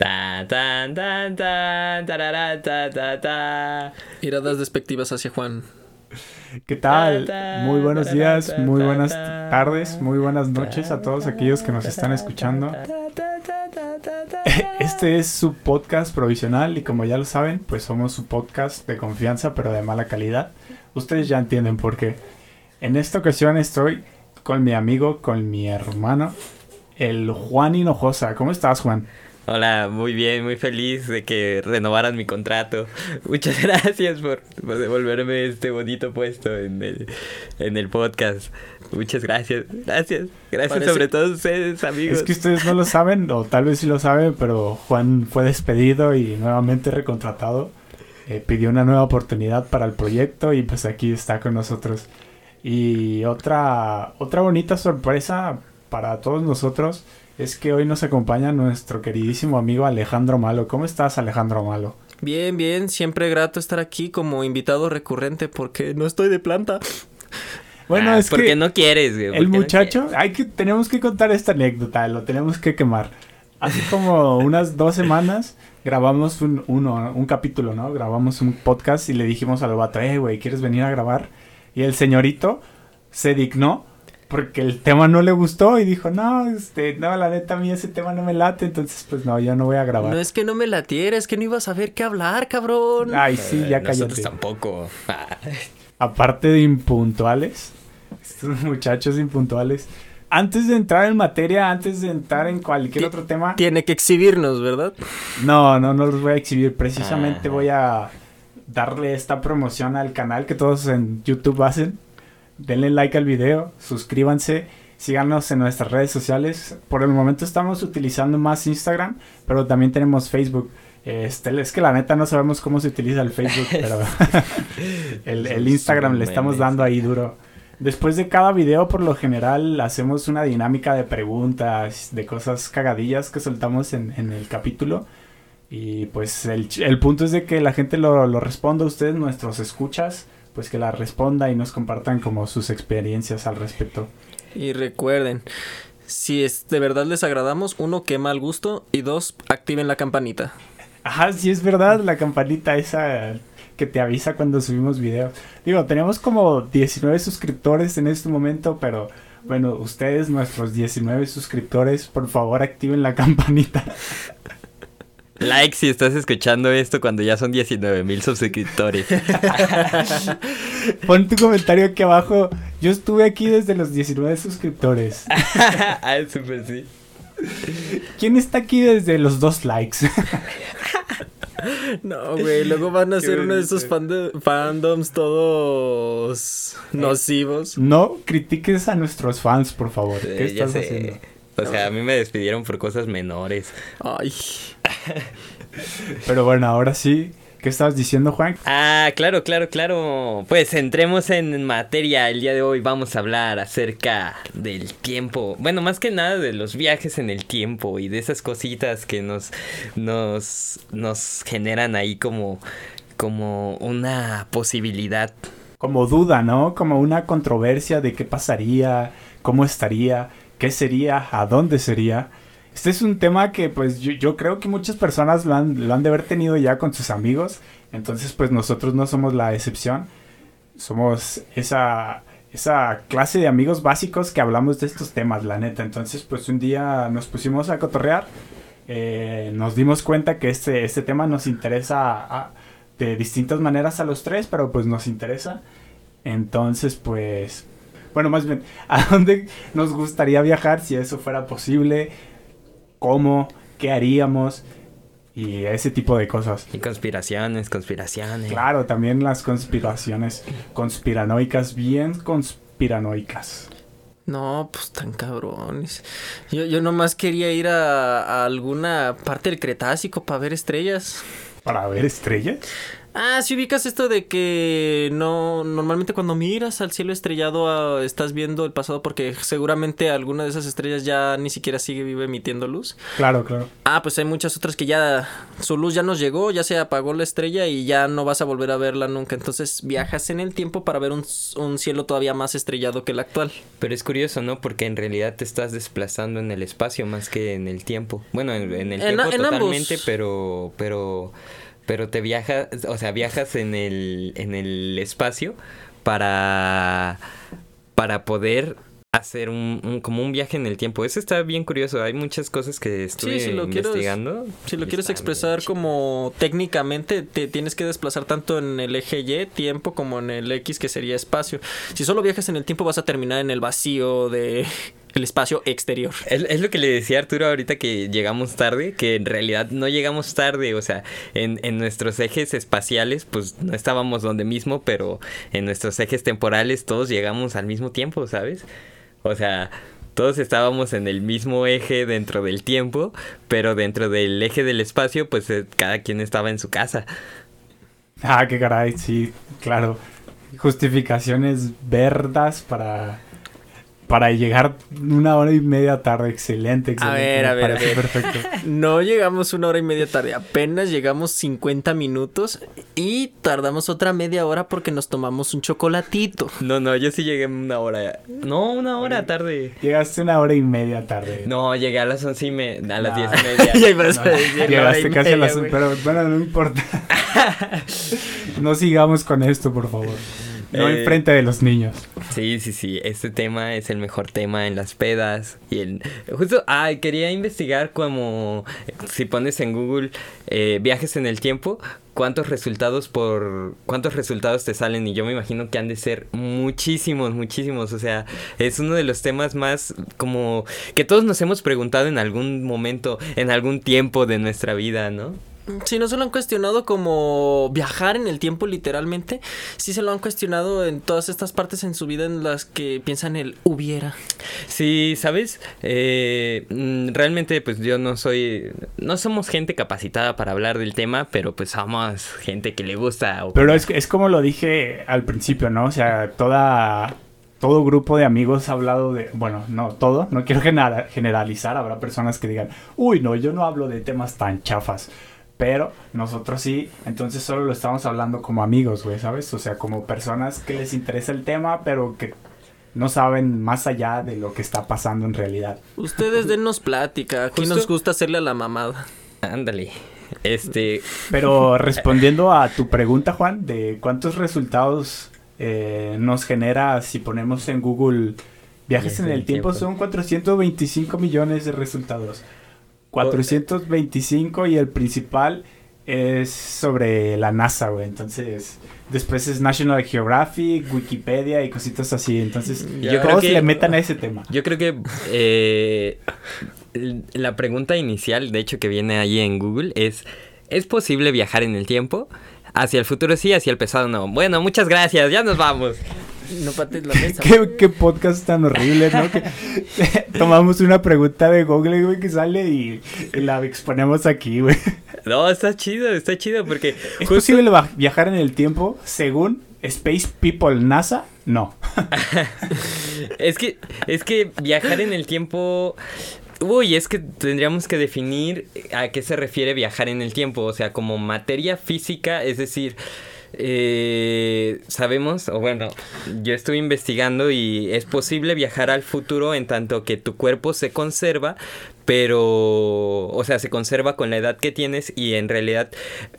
Tan, tan, tan, tan, tarara, ta, ta, ta. Miradas despectivas hacia Juan. ¿Qué tal? Muy buenos días, muy buenas tardes, muy buenas noches a todos aquellos que nos están escuchando. Este es su podcast provisional y como ya lo saben, pues somos su podcast de confianza pero de mala calidad. Ustedes ya entienden por qué. En esta ocasión estoy con mi amigo, con mi hermano, el Juan Hinojosa. ¿Cómo estás, Juan? Hola, muy bien, muy feliz de que renovaran mi contrato. Muchas gracias por, por devolverme este bonito puesto en el, en el podcast. Muchas gracias, gracias, gracias Parece- sobre todo a ustedes, amigos. Es que ustedes no lo saben, o tal vez sí lo saben, pero Juan fue despedido y nuevamente recontratado. Eh, pidió una nueva oportunidad para el proyecto y pues aquí está con nosotros. Y otra, otra bonita sorpresa para todos nosotros es que hoy nos acompaña nuestro queridísimo amigo Alejandro Malo. ¿Cómo estás, Alejandro Malo? Bien, bien, siempre grato estar aquí como invitado recurrente porque no estoy de planta. Bueno, Ah, es porque que no quieres, güey. ¿por el no muchacho, hay que, tenemos que contar esta anécdota, lo tenemos que quemar. Hace como unas dos semanas grabamos un, uno, un capítulo, ¿no? Grabamos un podcast y le dijimos al vato, eh, güey, ¿quieres venir a grabar? Y el señorito se dignó porque el tema no le gustó y dijo, no, este, no, la neta a mí ese tema no me late, entonces pues no, yo no voy a grabar. No es que no me latiera, es que no iba a saber qué hablar, cabrón. Ay, sí, Eh, ya Nosotros cállate. tampoco. Ah, Aparte de impuntuales, estos muchachos impuntuales, antes de entrar en materia, antes de entrar en cualquier otro tema, Tiene que exhibirnos, ¿verdad? no, no, no los voy a exhibir. Precisamente Ajá. voy a darle esta promoción al canal que todos en YouTube hacen. Denle like al video, suscríbanse, síganos en nuestras redes sociales. Por el momento estamos utilizando más Instagram, pero también tenemos Facebook. Este, es que la neta no sabemos cómo se utiliza el Facebook, pero el, el Instagram le estamos dando ahí duro. Después de cada video, por lo general, hacemos una dinámica de preguntas, de cosas cagadillas que soltamos en, en el capítulo. Y pues el, el punto es de que la gente lo, lo responda ustedes, nuestros escuchas, pues que la responda y nos compartan como sus experiencias al respecto. Y recuerden, si es de verdad les agradamos, uno, quema al gusto y dos, activen la campanita. Ajá, sí es verdad, la campanita esa que te avisa cuando subimos videos. Digo, tenemos como 19 suscriptores en este momento, pero bueno, ustedes, nuestros 19 suscriptores, por favor activen la campanita. Like si estás escuchando esto cuando ya son 19 mil suscriptores. Pon tu comentario aquí abajo. Yo estuve aquí desde los 19 suscriptores. ah, súper sí. ¿Quién está aquí desde los dos likes? No, güey, luego van a ser uno de esos fando- fandoms todos nocivos. No critiques a nuestros fans, por favor. ¿Qué Eh, estás haciendo? O sea, a mí me despidieron por cosas menores. Ay, Pero bueno, ahora sí. ¿Qué estabas diciendo, Juan? Ah, claro, claro, claro. Pues entremos en materia. El día de hoy vamos a hablar acerca del tiempo. Bueno, más que nada de los viajes en el tiempo y de esas cositas que nos, nos, nos generan ahí como, como una posibilidad. Como duda, ¿no? Como una controversia de qué pasaría, cómo estaría, qué sería, a dónde sería. Este es un tema que pues yo, creo que muchas personas lo han, lo de haber tenido ya con sus amigos. Entonces pues nosotros no somos la excepción. Somos esa, esa clase de amigos básicos que hablamos de estos temas, la neta. Entonces pues un día nos pusimos a cotorrear. eh, nos dimos cuenta que este, este tema nos interesa de distintas maneras a los tres, pero pues nos interesa. Entonces pues... Bueno, más bien, ¿a dónde nos gustaría viajar si eso fuera posible? ¿Cómo? ¿Qué haríamos? Y ese tipo de cosas. Y conspiraciones, conspiraciones. Claro, también las conspiraciones conspiranoicas, bien conspiranoicas. no, pues tan cabrones. Yo, yo nomás quería ir a, a alguna parte del Cretácico para ver estrellas. Para ver estrellas. Ah, si ubicas esto de que no normalmente cuando miras al cielo estrellado ah, estás viendo el pasado porque seguramente alguna de esas estrellas ya ni siquiera sigue vive emitiendo luz. Claro, claro. Ah, pues hay muchas otras que ya su luz ya nos llegó, ya se apagó la estrella y ya no vas a volver a verla nunca. Entonces viajas en el tiempo para ver un, un cielo todavía más estrellado que el actual. Pero es curioso, ¿no? Porque en realidad te estás desplazando en el espacio más que en el tiempo. Bueno, en, en el En tiempo a- en totalmente, ambos. pero, pero, pero te viajas, o sea, viajas en el, en el espacio para, para poder hacer un, un- como un viaje en el tiempo. Eso está bien curioso. Hay muchas cosas que si quieres- investigando. Si lo quieres expresar como técnicamente, te tienes que desplazar tanto en el eje Y, tiempo, como en el X, que sería espacio. Si solo viajas en el tiempo, vas a terminar en el vacío de el espacio exterior. Es, es lo que le decía a Arturo ahorita que llegamos tarde, que en realidad no llegamos tarde, o sea, en, en nuestros ejes espaciales pues no estábamos donde mismo, pero en nuestros ejes temporales todos llegamos al mismo tiempo, ¿sabes? O sea, todos estábamos en el mismo eje dentro del tiempo, pero dentro del eje del espacio pues eh, cada quien estaba en su casa. Ah, qué caray, sí, claro. Justificaciones verdas para para llegar una hora y media tarde. Excelente, excelente. ver, a ver, a parece ver. Perfecto. No llegamos una hora y media tarde, apenas llegamos 50 minutos y tardamos otra media hora porque nos tomamos un chocolatito. No, no, yo sí llegué una hora. No, una hora tarde. Llegaste una hora y media tarde. No, llegué a las once y me... a las No. diez y media. No, a llegaste y casi a media, las... güey. Pero bueno, no importa. no sigamos con esto, por favor. No Eh, enfrente de los niños. Sí, sí, sí. Este tema es el mejor tema en las pedas. Y el. Justo. Ay, quería investigar como. Si pones en Google eh, viajes en el tiempo. ¿Cuántos resultados por. ¿Cuántos resultados te salen? Y yo me imagino que han de ser muchísimos, muchísimos. O sea, es uno de los temas más como. que todos nos hemos preguntado en algún momento, en algún tiempo de nuestra vida, ¿no? Si no se lo han cuestionado como viajar en el tiempo literalmente, sí se lo han cuestionado en todas estas partes en su vida en las que piensan el hubiera. Sí, ¿sabes? Eh, mm, realmente pues yo no soy, no somos gente capacitada para hablar del tema, pero pues somos gente que le gusta. opinar. Pero es, es como lo dije al principio, ¿no? O sea, toda, todo grupo de amigos ha hablado de... Bueno, no todo, no quiero genera- generalizar. Habrá personas que digan, uy, no, yo no hablo de temas tan chafas. Pero nosotros sí, entonces solo lo estamos hablando como amigos, güey, ¿sabes? O sea, como personas que les interesa el tema, pero que no saben más allá de lo que está pasando en realidad. Ustedes dennos plática, aquí Justo- nos gusta hacerle a la mamada. Ándale. Este, Pero respondiendo a tu pregunta, Juan, de cuántos resultados eh, nos genera si ponemos en Google viajes en el tiempo, son 425 millones de resultados. 425 y el principal es sobre la NASA, güey. Entonces, después es National Geographic, Wikipedia y cositas así. Entonces, Yo todos creo que- le metan a ese tema. yo creo que eh, la pregunta inicial, de hecho que viene ahí en Google, es ¿es posible viajar en el tiempo? Hacia el futuro sí, hacia el pasado no. Bueno, muchas gracias, ya nos vamos. No pates la mesa. ¿Qué, qué podcast tan horrible, ¿no? Que tomamos una pregunta de Google, güey, que sale y, y la exponemos aquí, güey. No, está chido, está chido porque ¿Es justo- posible viajar en el tiempo según Space People NASA? No. Es que, es que viajar en el tiempo. Uy, es que tendríamos que definir a qué se refiere viajar en el tiempo. O sea, como materia física, es decir. Eh, sabemos, o bueno, yo estuve investigando y es posible viajar al futuro en tanto que tu cuerpo se conserva, pero, o sea, se conserva con la edad que tienes y en realidad,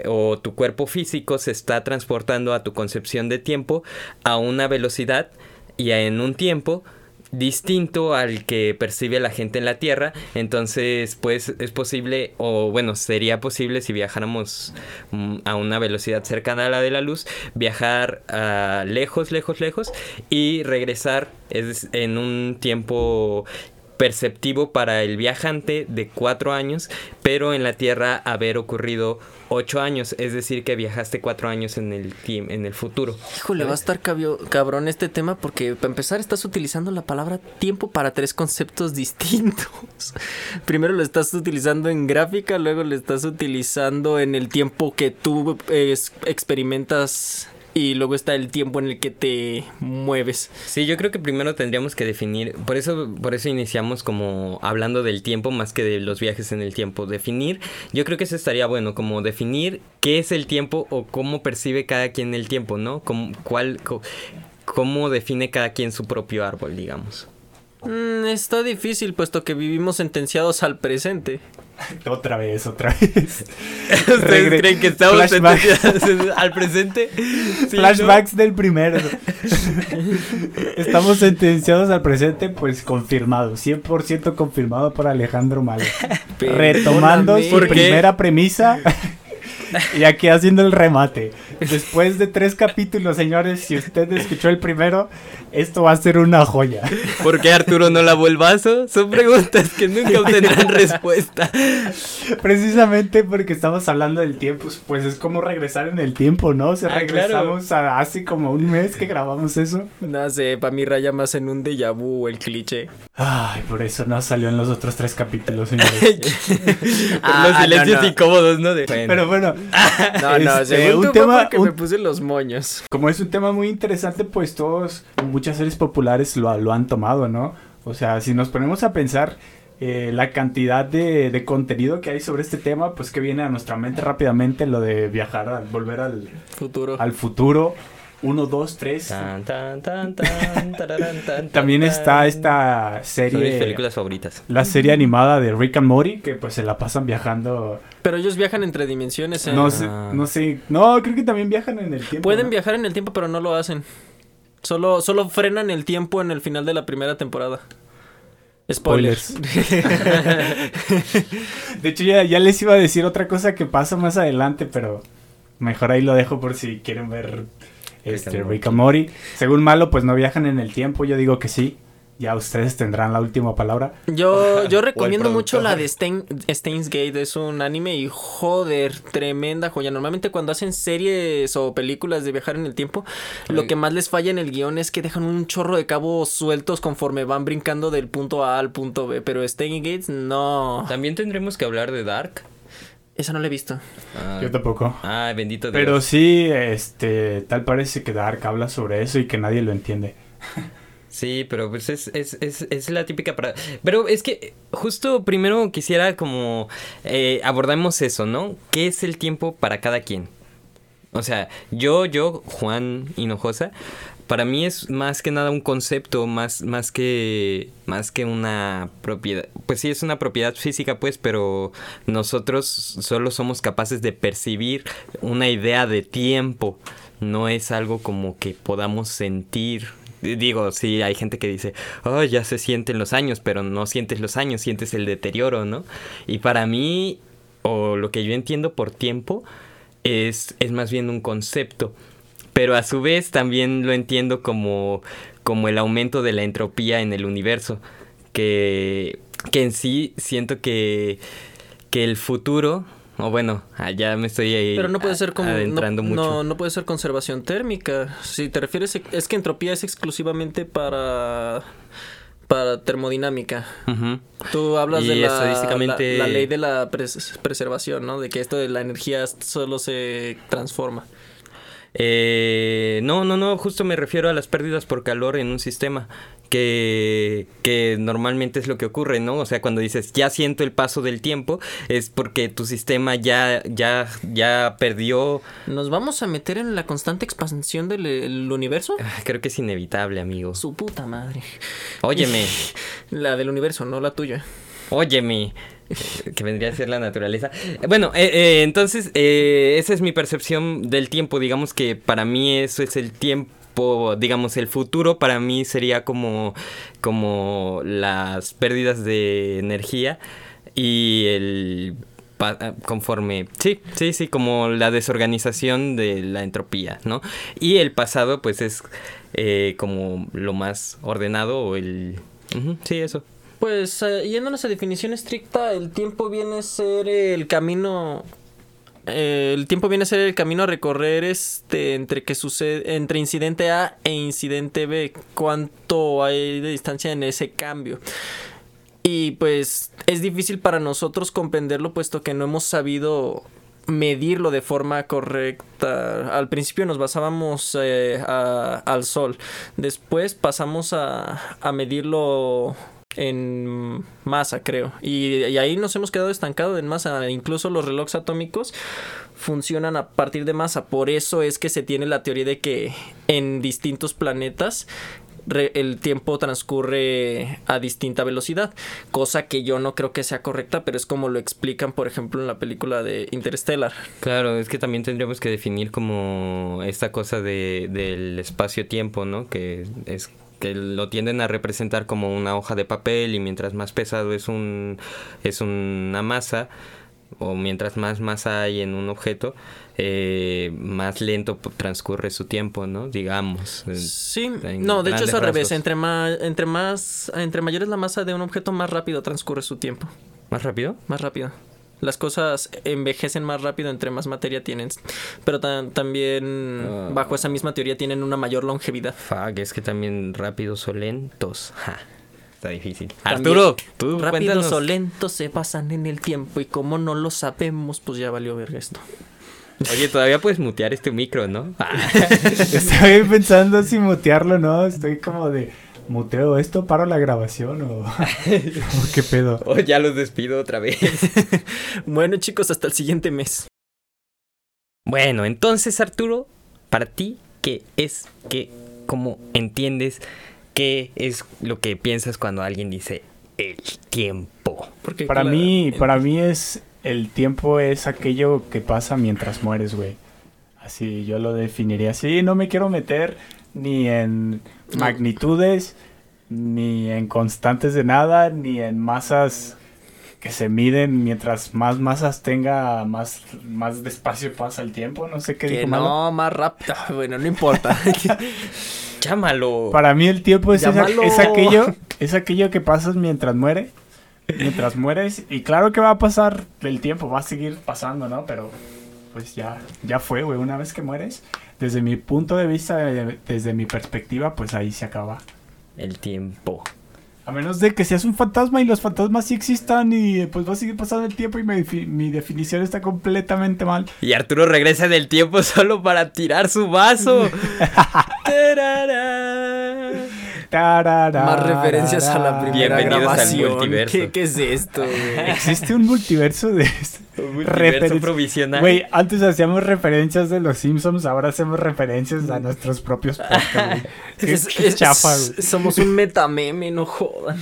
o tu cuerpo físico se está transportando a tu concepción de tiempo a una velocidad y en un tiempo distinto al que percibe la gente en la Tierra, entonces pues es posible o bueno, sería posible si viajáramos mm, a una velocidad cercana a la de la luz, viajar a lejos, lejos, lejos y regresar es en un tiempo perceptivo para el viajante de cuatro años, pero en la Tierra haber ocurrido ocho años, es decir, que viajaste cuatro años en el, en el futuro. Híjole, va a estar cabio- cabrón este tema porque para empezar estás utilizando la palabra tiempo para tres conceptos distintos. Primero lo estás utilizando en gráfica, luego lo estás utilizando en el tiempo que tú eh, experimentas y luego está el tiempo en el que te mueves. Sí, yo creo que primero tendríamos que definir, por eso, por eso iniciamos como hablando del tiempo más que de los viajes en el tiempo. Definir, yo creo que eso estaría bueno, como definir qué es el tiempo o cómo percibe cada quien el tiempo, ¿no? Como, cuál, cómo define cada quien su propio árbol, digamos. Mm, está difícil puesto que vivimos sentenciados al presente. Otra vez, otra vez. ¿Ustedes creen que estamos sentenciados al presente? Sí, ¿no? Flashbacks del primero. Estamos sentenciados al presente, pues confirmado. 100% confirmado por Alejandro Malo. Retomando su primera premisa. Y aquí haciendo el remate. Después de tres capítulos, señores, si usted escuchó el primero, esto va a ser una joya. ¿Por qué Arturo no lavó el vaso? Son preguntas que nunca obtendrán respuesta. Precisamente porque estamos hablando del tiempo, pues es como regresar en el tiempo, ¿no? O sea, Ah, regresamos a hace como un mes que grabamos eso. No sé, para mí raya más en un déjà vu el cliché. Ay, por eso no salió en los otros tres capítulos, señores. Ah, los silencios no, no. incómodos, ¿no? De... Pero bueno, No, no, Este, según un tema- un- me puse los moños. como es un tema muy interesante, pues todos, muchas series populares lo, lo han tomado, ¿no? O sea, si nos ponemos a pensar eh, la cantidad de, de contenido que hay sobre este tema, pues que viene a nuestra mente rápidamente lo de viajar, al, volver al, Futuro. al futuro. Uno, dos, tres. Tan, tan, tan, tan, tararán, tan, También tan, está esta Son mis serie, películas favoritas. la serie animada de Rick and Morty, que pues se la pasan viajando. Pero ellos viajan entre dimensiones. ¿eh? No sé, no sé. No, creo que también viajan en el tiempo. Pueden ¿no? viajar en el tiempo, pero no lo hacen. Solo, solo frenan el tiempo en el final de la primera temporada. Spoilers. De hecho, ya, ya les iba a decir otra cosa que pasa más adelante, pero mejor ahí lo dejo por si quieren ver este, Rick and Morty. Según Malo, pues no viajan en el tiempo. Yo digo que sí. Ya ustedes tendrán la última palabra. Yo, yo recomiendo mucho la de Stein, Steins Gate, es un anime y joder, tremenda joya. Normalmente cuando hacen series o películas de viajar en el tiempo, lo que más les falla en el guion es que dejan un chorro de cabos sueltos conforme van brincando del punto A al punto B, pero Steins Gate no. También tendremos que hablar de Dark. Esa no la he visto. Ah, Yo tampoco. ah, bendito Dios. Pero sí, este, tal parece que Dark habla sobre eso y que nadie lo entiende. Sí, pero pues es, es, es, es la típica para... Pero es que justo primero quisiera como eh, abordamos eso, ¿no? ¿Qué es el tiempo para cada quien? O sea, yo, yo, Juan Hinojosa, para mí es más que nada un concepto, más, más que más que una propiedad. Pues sí, es una propiedad física, pues, pero nosotros solo somos capaces de percibir una idea de tiempo. No es algo como que podamos sentir. Digo, sí, hay gente que dice, oh, ya se sienten los años, pero no sientes los años, sientes el deterioro, ¿no? Y para mí, o lo que yo entiendo por tiempo, es, es más bien un concepto. Pero a su vez también lo entiendo como, como el aumento de la entropía en el universo. Que, que en sí siento que, que el futuro, o bueno, ah, ya me estoy ahí Pero no puede ser como adentrando no, mucho. no, no puede ser conservación térmica. Si te refieres es que entropía es exclusivamente para para termodinámica. Ujú. Tú hablas Y de la, estadísticamente- la, la ley de la pres- preservación, ¿no? De que esto de la energía solo se transforma. Eh, no, no, no, justo me refiero a las pérdidas por calor en un sistema, que, que normalmente es lo que ocurre, ¿no? O sea, cuando dices ya siento el paso del tiempo, es porque tu sistema ya, ya, ya perdió. ¿Nos vamos a meter en la constante expansión del el universo? Ah, Creo que es inevitable, amigo. Su puta madre. Óyeme, La del universo, no la tuya. Óyeme. eh, Que vendría a ser la naturaleza. Bueno, eh, eh, entonces, eh, esa es mi percepción del tiempo. Digamos que para mí eso es el tiempo, digamos, el futuro para mí sería como, como las pérdidas de energía y el ah, conforme sí sí sí como la desorganización de la entropía no y el pasado pues es eh, como lo más ordenado o el sí eso Pues eh, yéndonos a definición estricta, el tiempo viene a ser el camino eh, el tiempo viene a ser el camino a recorrer este entre que sucede entre incidente A e incidente B, cuánto hay de distancia en ese cambio. Y pues es difícil para nosotros comprenderlo puesto que no hemos sabido medirlo de forma correcta. Al principio nos basábamos eh, al sol, después pasamos a, a medirlo en masa, creo. Y, ahí nos hemos quedado estancados en masa. Incluso los relojes atómicos funcionan a partir de masa. Por eso es que se tiene la teoría de que en distintos planetas el tiempo transcurre a distinta velocidad, cosa que yo no creo que sea correcta, pero es como lo explican, por ejemplo, en la película de Interstellar. Claro, es que también tendríamos que definir como esta cosa de, del espacio-tiempo, ¿no? Que es que lo tienden a representar como una hoja de papel y mientras más pesado es un es una masa o mientras más masa hay en un objeto eh, más lento transcurre su tiempo, ¿no? Digamos. Sí, no, de hecho es al revés, entre más, entre más, entre mayor es la masa de un objeto, más rápido transcurre su tiempo, ¿Más rápido? más rápido. Las cosas envejecen más rápido entre más materia tienen, pero ta- también Ah. bajo esa misma teoría tienen una mayor longevidad. Fuck, es que también rápidos o lentos. Ja, está difícil. También Arturo, tú Rápidos cuéntanos. o lentos se pasan en el tiempo y como no lo sabemos, pues ya valió verga esto. Oye, todavía puedes mutear este micro, ¿no? Ah, Estoy pensando si mutearlo, ¿no? Estoy como de, ¿muteo esto? ¿Paro la grabación o, o qué pedo? o ya los despido otra vez. Bueno chicos, hasta el siguiente mes. Bueno, entonces Arturo, para ti, ¿qué es que, cómo entiendes, qué es lo que piensas cuando alguien dice el tiempo? Porque Para claro, mí, para mí es, el tiempo es aquello que pasa mientras mueres, güey. Así, yo lo definiría así. No me quiero meter ni en. Magnitudes, ni en constantes de nada, ni en masas que se miden. Mientras más masas tenga, más, más despacio pasa el tiempo. No sé qué que dijo Malo. no, más rápido. Bueno, no importa. Chámalo. Para mí el tiempo es, esa- Llámalo. es aquello, es aquello que pasas mientras muere, mientras mueres y claro que va a pasar el tiempo, va a seguir pasando, ¿no? Pero pues ya, ya fue, güey. Una vez que mueres, desde mi punto de vista, eh, desde mi perspectiva, pues ahí se acaba. El tiempo. A menos de que seas un fantasma y los fantasmas sí existan y pues va a seguir pasando el tiempo y mi, mi definición está completamente mal. Y Arturo regresa del tiempo solo para tirar su vaso. Tarara. Más referencias a la primera Bienvenidos al grabación. multiverso. ¿Qué, qué es esto, güey? Existe un multiverso de esto. Un multiverso provisional. Güey, antes hacíamos referencias de los Simpsons, ahora hacemos referencias a nuestros propios podcasts. Qué, Es- qué es- chafa, güey. Somos un metameme, no jodan.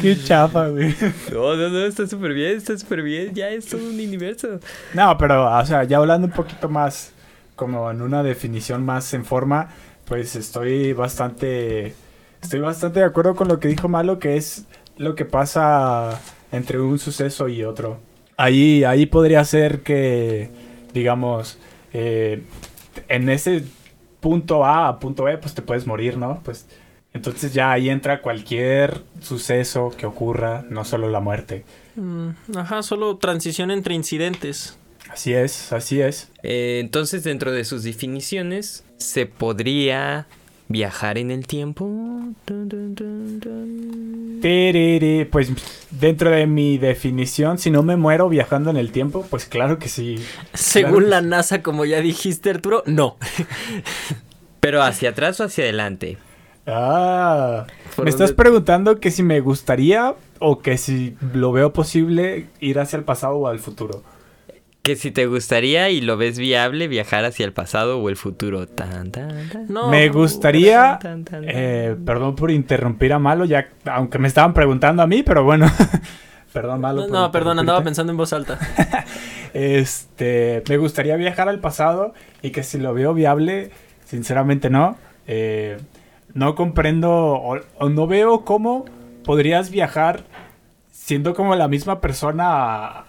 Qué chafa, güey. No, no, no, está súper bien, está súper bien. Ya es todo un universo. No, pero, o sea, ya hablando un poquito más, como en una definición más en forma, pues estoy bastante, estoy bastante de acuerdo con lo que dijo Malo, que es lo que pasa entre un suceso y otro. Ahí, ahí podría ser que, digamos, eh, en ese punto A a punto B, pues te puedes morir, ¿no? Pues entonces ya ahí entra cualquier suceso que ocurra, no solo la muerte. Mm, Ajá, solo transición entre incidentes. Así es, así es. Eh, entonces, dentro de sus definiciones, ¿se podría viajar en el tiempo? Pues dentro de mi definición, si no me muero viajando en el tiempo, pues claro que sí. Según Claro. la NASA, como ya dijiste, Arturo, no. Pero hacia atrás o hacia adelante. Ah, ¿Por me estás preguntando que si me gustaría o que si lo veo posible ir hacia el pasado o al futuro. Que si te gustaría y lo ves viable viajar hacia el pasado o el futuro. Tan, tan, tan. No. me gustaría, Tan, tan, tan. eh, perdón por interrumpir a Malo, ya aunque me estaban preguntando a mí, pero bueno, perdón Malo. No, por no, perdón, andaba pensando en voz alta. Este, me gustaría viajar al pasado y que si lo veo viable, sinceramente no. Eh, no comprendo o, o no veo cómo podrías viajar siendo como la misma persona.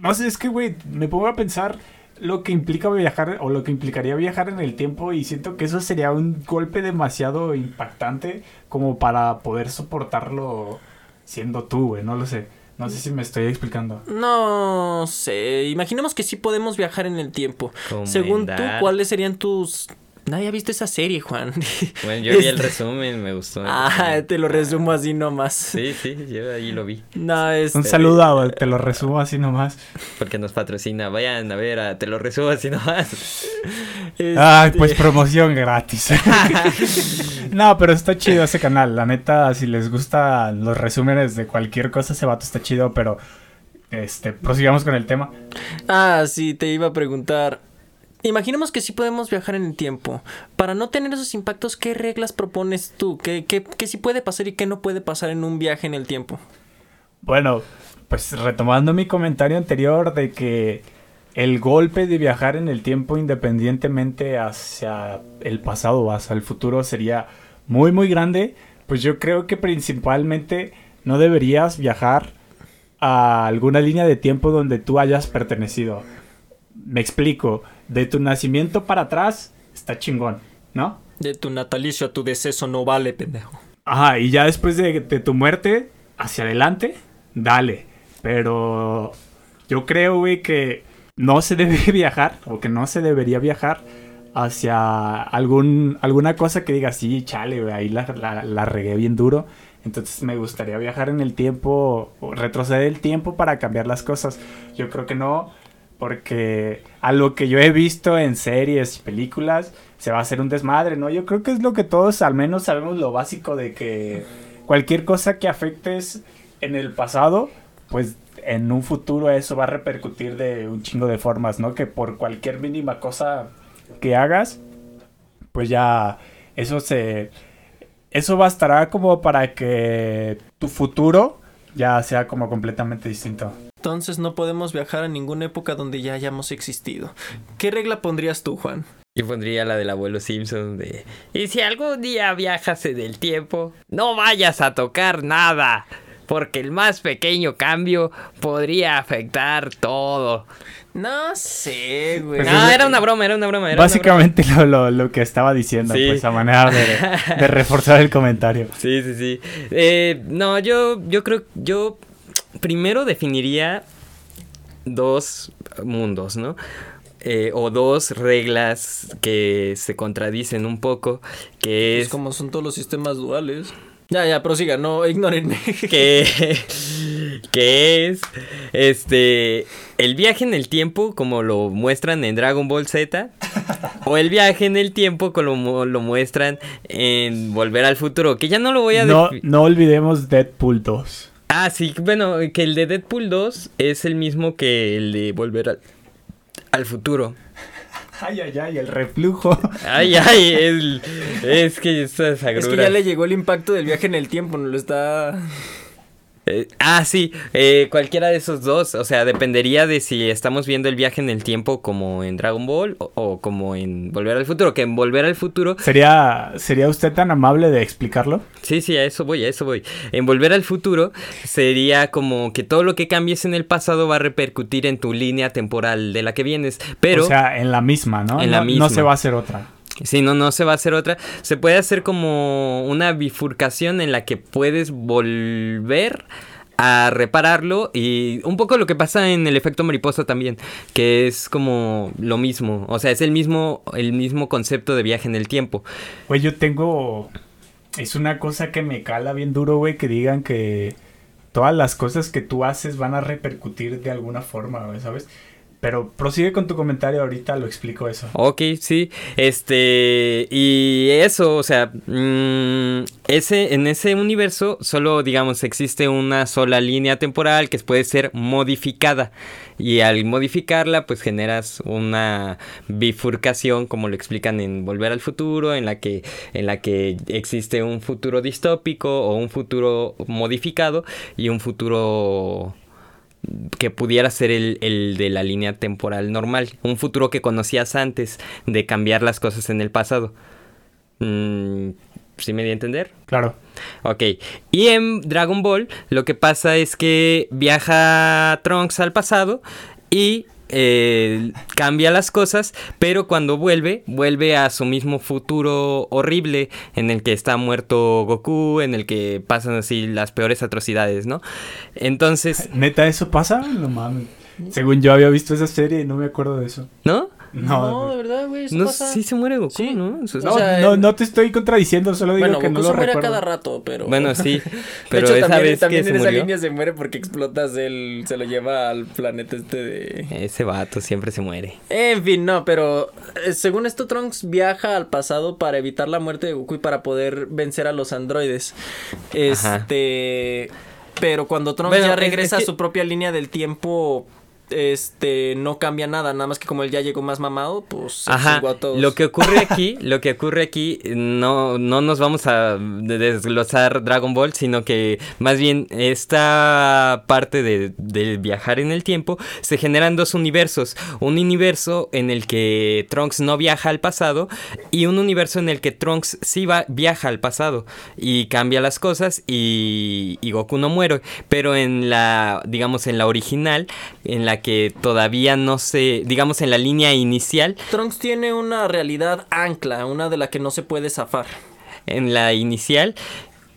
No sé, es que, güey, me pongo a pensar lo que implica viajar o lo que implicaría viajar en el tiempo y siento que eso sería un golpe demasiado impactante como para poder soportarlo siendo tú, güey, no lo sé. No sé si me estoy explicando. No sé, imaginemos que sí podemos viajar en el tiempo. Según tú. ¿cuáles serían tus... Nadie ha visto esa serie, Juan. Bueno, yo vi el Este- resumen, me gustó. Ah, te lo resumo así nomás. Sí, sí, yo ahí lo vi. No, es... Un saludo, a- te lo resumo así nomás. Porque nos patrocina. Vayan a ver, a- te lo resumo así nomás. Ay, pues promoción gratis. no, pero está chido ese canal. La neta, si les gustan los resúmenes de cualquier cosa, ese vato está chido, pero este, prosigamos con el tema. Ah, sí, te iba a preguntar. Imaginemos que sí podemos viajar en el tiempo. Para no tener esos impactos, ¿qué reglas propones tú? ¿Qué, qué, qué sí puede pasar y qué no puede pasar en un viaje en el tiempo? Bueno, pues retomando mi comentario anterior de que el golpe de viajar en el tiempo independientemente hacia el pasado o hacia el futuro sería muy muy grande, pues yo creo que principalmente no deberías viajar a alguna línea de tiempo donde tú hayas pertenecido. Me explico, de tu nacimiento para atrás está chingón, ¿no? De tu natalicio a tu deceso no vale, pendejo. Ajá, y ya después de, de tu muerte, hacia adelante, dale. Pero yo creo, güey, que no se debe viajar, o que no se debería viajar hacia algún, alguna cosa que diga, sí, chale, güey, ahí la, la, la regué bien duro. Entonces me gustaría viajar en el tiempo, o retroceder el tiempo para cambiar las cosas. Yo creo que no, porque a lo que yo he visto en series y películas, se va a hacer un desmadre, ¿no? Yo creo que es lo que todos al menos sabemos lo básico de que cualquier cosa que afectes en el pasado, pues en un futuro eso va a repercutir de un chingo de formas, ¿no? Que por cualquier mínima cosa que hagas, pues ya eso se... Eso bastará como para que tu futuro ya sea como completamente distinto. Entonces no podemos viajar a ninguna época donde ya hayamos existido. ¿Qué regla pondrías tú, Juan? Yo pondría la del abuelo Simpson de... Y si algún día viajas en el tiempo, no vayas a tocar nada. Porque el más pequeño cambio podría afectar todo. No sé, güey. Pues no, es- era una broma, era una broma. Era una Básicamente lo, lo, lo que estaba diciendo, Sí. pues a manera de, de reforzar el comentario. Sí, sí, sí. Eh, no, yo, yo creo, yo primero definiría dos mundos, ¿no? Eh, o dos reglas que se contradicen un poco, que Es es como son todos los sistemas duales. Ya, ya, prosiga, no, ignórenme. que, que es este el viaje en el tiempo como lo muestran en Dragon Ball Z o el viaje en el tiempo como lo muestran en Volver al Futuro, que ya no lo voy a No, no olvidemos Deadpool 2. Ah, sí, bueno, que el de Deadpool 2 es el mismo que el de Volver al, al Futuro. Ay, ay, ay, el reflujo. Ay, ay, el- es que estas Es que ya le llegó el impacto del viaje en el tiempo, no lo está. Eh, ah, sí, eh, cualquiera de esos dos. O sea, dependería de si estamos viendo el viaje en el tiempo como en Dragon Ball o, o como en Volver al Futuro. Que en Volver al Futuro, ¿Sería, ¿Sería usted tan amable de explicarlo? sí, sí, a eso voy, a eso voy. En Volver al Futuro sería como que todo lo que cambies en el pasado va a repercutir en tu línea temporal de la que vienes. Pero... o sea, en la misma, ¿no? En la misma. No se va a hacer otra. Si no, no se va a hacer otra. Se puede hacer como una bifurcación en la que puedes volver a repararlo y un poco lo que pasa en el efecto mariposa también, que es como lo mismo, o sea, es el mismo el mismo concepto de viaje en el tiempo. Güey, yo tengo... Es una cosa que me cala bien duro, güey, que digan que todas las cosas que tú haces van a repercutir de alguna forma, ¿sabes? Pero prosigue con tu comentario, ahorita lo explico eso. Ok, sí. Este. Y eso, o sea. mm, ese, en ese universo, solo, digamos, existe una sola línea temporal que puede ser modificada. Y al modificarla, pues generas una bifurcación, como lo explican en Volver al Futuro, en la que, en la que existe un futuro distópico o un futuro modificado y un futuro que pudiera ser el, el de la línea temporal normal. Un futuro que conocías antes de cambiar las cosas en el pasado. Mm, ¿Sí me di a entender? Claro. Ok. Y en Dragon Ball lo que pasa es que viaja Trunks al pasado y eh, cambia las cosas, pero cuando vuelve, vuelve a su mismo futuro horrible en el que está muerto Goku, en el que pasan así las peores atrocidades, ¿no? Entonces... ¿Neta eso pasa? No mames. Según yo había visto esa serie y no me acuerdo de eso. ¿No? No, de verdad, güey. No, pasa. sí se muere Goku, Sí. ¿no? No, sea, no, no te estoy contradiciendo, solo digo Bueno, que Goku no se lo muere a recuerdo. cada rato, pero. Bueno, sí, De pero hecho, esa también, vez también que se en esa murió, línea se muere porque explotas él, se lo lleva al planeta este de... ese vato siempre se muere. En fin, no, pero eh, según esto Trunks viaja al pasado para evitar la muerte de Goku y para poder vencer a los androides. Este, pero cuando Trunks Bueno, ya es- regresa es que- a su propia línea del tiempo, este, no cambia nada, nada más que como él ya llegó más mamado, pues Ajá, a todos. lo que ocurre aquí, lo que ocurre aquí, no, no nos vamos a desglosar Dragon Ball, sino que más bien esta parte de, de viajar en el tiempo, se generan dos universos, un universo en el que Trunks no viaja al pasado y un universo en el que Trunks sí va, viaja al pasado y cambia las cosas y, y Goku no muere, pero en la, digamos, en la original, en la que todavía no se, digamos, en la línea inicial, Trunks tiene una realidad ancla, una de la que no se puede zafar. en la inicial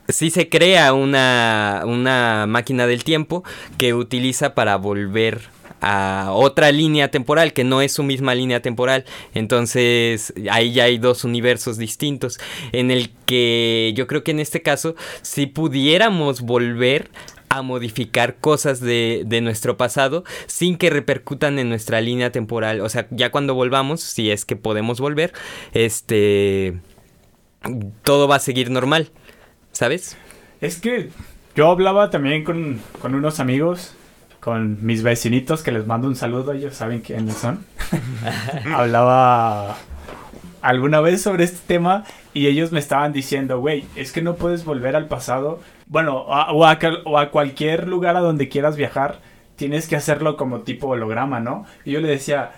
sí se crea una, una máquina del tiempo que utiliza para volver a otra línea temporal que no es su misma línea temporal. Entonces ahí ya hay dos universos distintos en el que yo creo que en este caso si pudiéramos volver a modificar cosas de, de nuestro pasado sin que repercutan en nuestra línea temporal. O sea, ya cuando volvamos, si es que podemos volver, este todo va a seguir normal, ¿sabes? Es que yo hablaba también con, con unos amigos, con mis vecinitos, que les mando un saludo, ellos saben quiénes son. hablaba alguna vez sobre este tema y ellos me estaban diciendo, güey, es que no puedes volver al pasado. Bueno, a- o, a, cal- o a cualquier lugar a donde quieras viajar, tienes que hacerlo como tipo holograma, ¿no? Y yo le decía,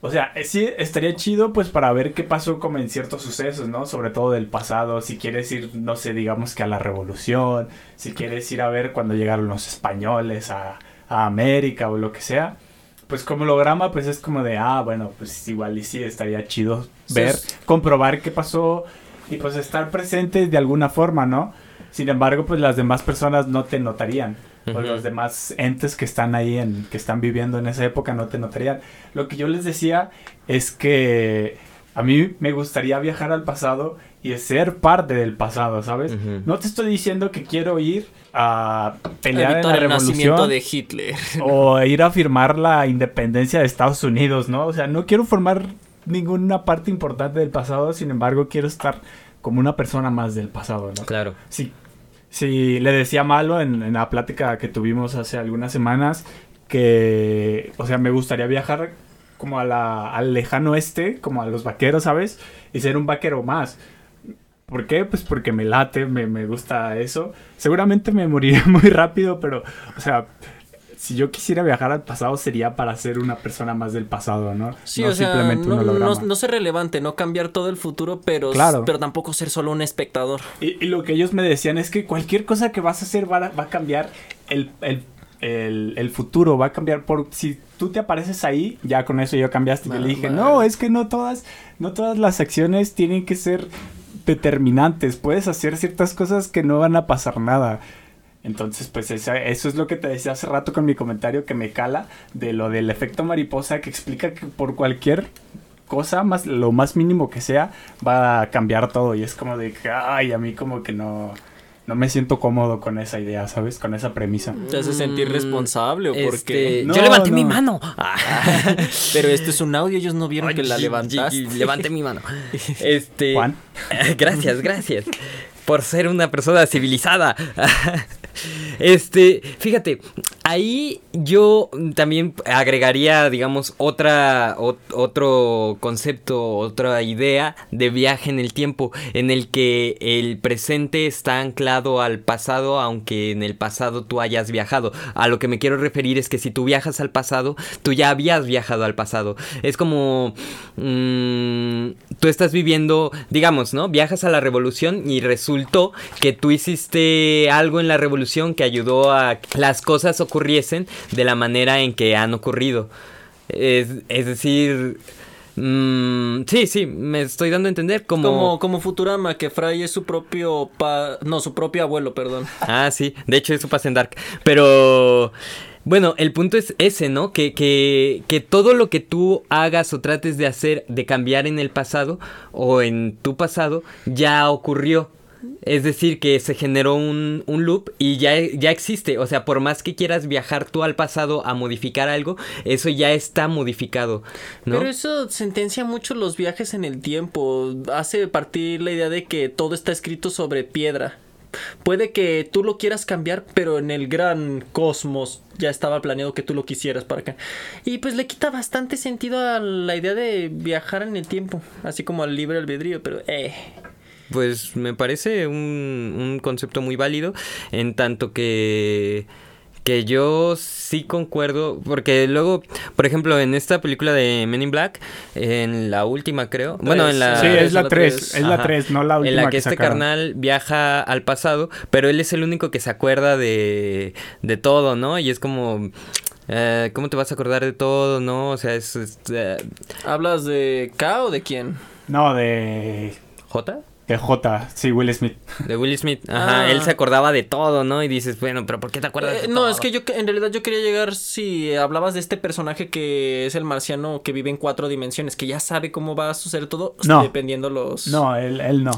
o sea, eh, sí, estaría chido pues para ver qué pasó como en ciertos sucesos, ¿no? Sobre todo del pasado, si quieres ir, no sé, digamos que a la revolución, si quieres ir a ver cuando llegaron los españoles a, a América o lo que sea. Pues como holograma, pues es como de, ah, bueno, pues igual y sí, estaría chido Sí, ver, es- comprobar qué pasó y pues estar presentes de alguna forma, ¿no? Sin embargo, pues las demás personas no te notarían. O los demás entes que están ahí, en, que están viviendo en esa época, no te notarían. Lo que yo les decía es que a mí me gustaría viajar al pasado y ser parte del pasado, ¿sabes? No te estoy diciendo que quiero ir a pelear en la el revolución de Hitler. o ir a firmar la independencia de Estados Unidos, ¿no? O sea, no quiero formar ninguna parte importante del pasado, sin embargo, quiero estar como una persona más del pasado, ¿no? Claro. Sí, sí, le decía Malo en, en la plática que tuvimos hace algunas semanas que, o sea, me gustaría viajar como a la, al lejano oeste, como a los vaqueros, ¿sabes? Y ser un vaquero más. ¿Por qué? Pues porque me late, me, me gusta eso. Seguramente me moriré muy rápido, pero, o sea, si yo quisiera viajar al pasado sería para ser una persona más del pasado, ¿no? Sí, no o sea, simplemente no, un holograma. no- no ser relevante, no cambiar todo el futuro, pero, Claro. pero tampoco ser solo un espectador. Y, y lo que ellos me decían es que cualquier cosa que vas a hacer va a, va a cambiar el, el, el- el futuro, va a cambiar por si tú te apareces ahí, ya con eso yo cambiaste. Yo Va- le dije, no, es que no todas, no todas las acciones tienen que ser determinantes. Puedes hacer ciertas cosas que no van a pasar nada. Entonces, pues esa- eso es lo que te decía hace rato con mi comentario que me cala de lo del efecto mariposa que explica que por cualquier cosa, más lo más mínimo que sea, va a cambiar todo. Y es como de que, ay, a mí como que no, no me siento cómodo con esa idea, ¿sabes? Con esa premisa. ¿Te hace sentir Mm, responsable o por Este? No, yo levanté no. mi mano. Ah. Pero este es un audio, ellos no vieron que la levantaste. levanté mi mano. Este. Juan. Gracias, gracias. Por ser una persona civilizada. Este, fíjate, ahí yo también agregaría, digamos, otra, ot- otro concepto, otra idea de viaje en el tiempo, en el que el presente está anclado al pasado, aunque en el pasado tú hayas viajado. A lo que me quiero referir es que si tú viajas al pasado, tú ya habías viajado al pasado. Es como mm, tú estás viviendo, digamos, ¿no? Viajas a la revolución y resultó que tú hiciste algo en la revolución que ayudó a que las cosas ocurriesen de la manera en que han ocurrido. Es, es decir, mm, sí, sí, me estoy dando a entender como... Como, como Futurama, que Fry es su propio pa... No, su propio abuelo, perdón. Ah, sí, de hecho eso pasa en Dark. Pero... Bueno, el punto es ese, ¿no? Que, que, que todo lo que tú hagas o trates de hacer, de cambiar en el pasado o en tu pasado, ya ocurrió. Es decir, que se generó un, un, loop y ya, ya existe. O sea, por más que quieras viajar tú al pasado a modificar algo, eso ya está modificado. ¿no? Pero eso sentencia mucho los viajes en el tiempo. Hace partir la idea de que todo está escrito sobre piedra. Puede que tú lo quieras cambiar, pero en el gran cosmos ya estaba planeado que tú lo quisieras para acá. Y pues le quita bastante sentido a la idea de viajar en el tiempo, así como al libre albedrío, pero eh. Pues me parece un, un concepto muy válido, en tanto que que yo sí concuerdo, porque luego, por ejemplo, en esta película de Men in Black, en la última creo, tres. bueno, en la... Sí, es la 3, es la 3, no la última. En la que, que este sacaron. carnal viaja al pasado, pero él es el único que se acuerda de, de todo, ¿no? Y es como... Eh, ¿Cómo te vas a acordar de todo, no? O sea, es... es eh, ¿Hablas de K o de quién? No, de... ¿J? De J, sí, Will Smith. De Will Smith, ajá, Ah. él se acordaba de todo, ¿no? Y dices, bueno, pero ¿por qué te acuerdas Eh, de no, todo? es que yo en realidad yo quería llegar si hablabas de este personaje que es el marciano que vive en cuatro dimensiones, que ya sabe cómo va a suceder todo No. dependiendo los No, él, él no.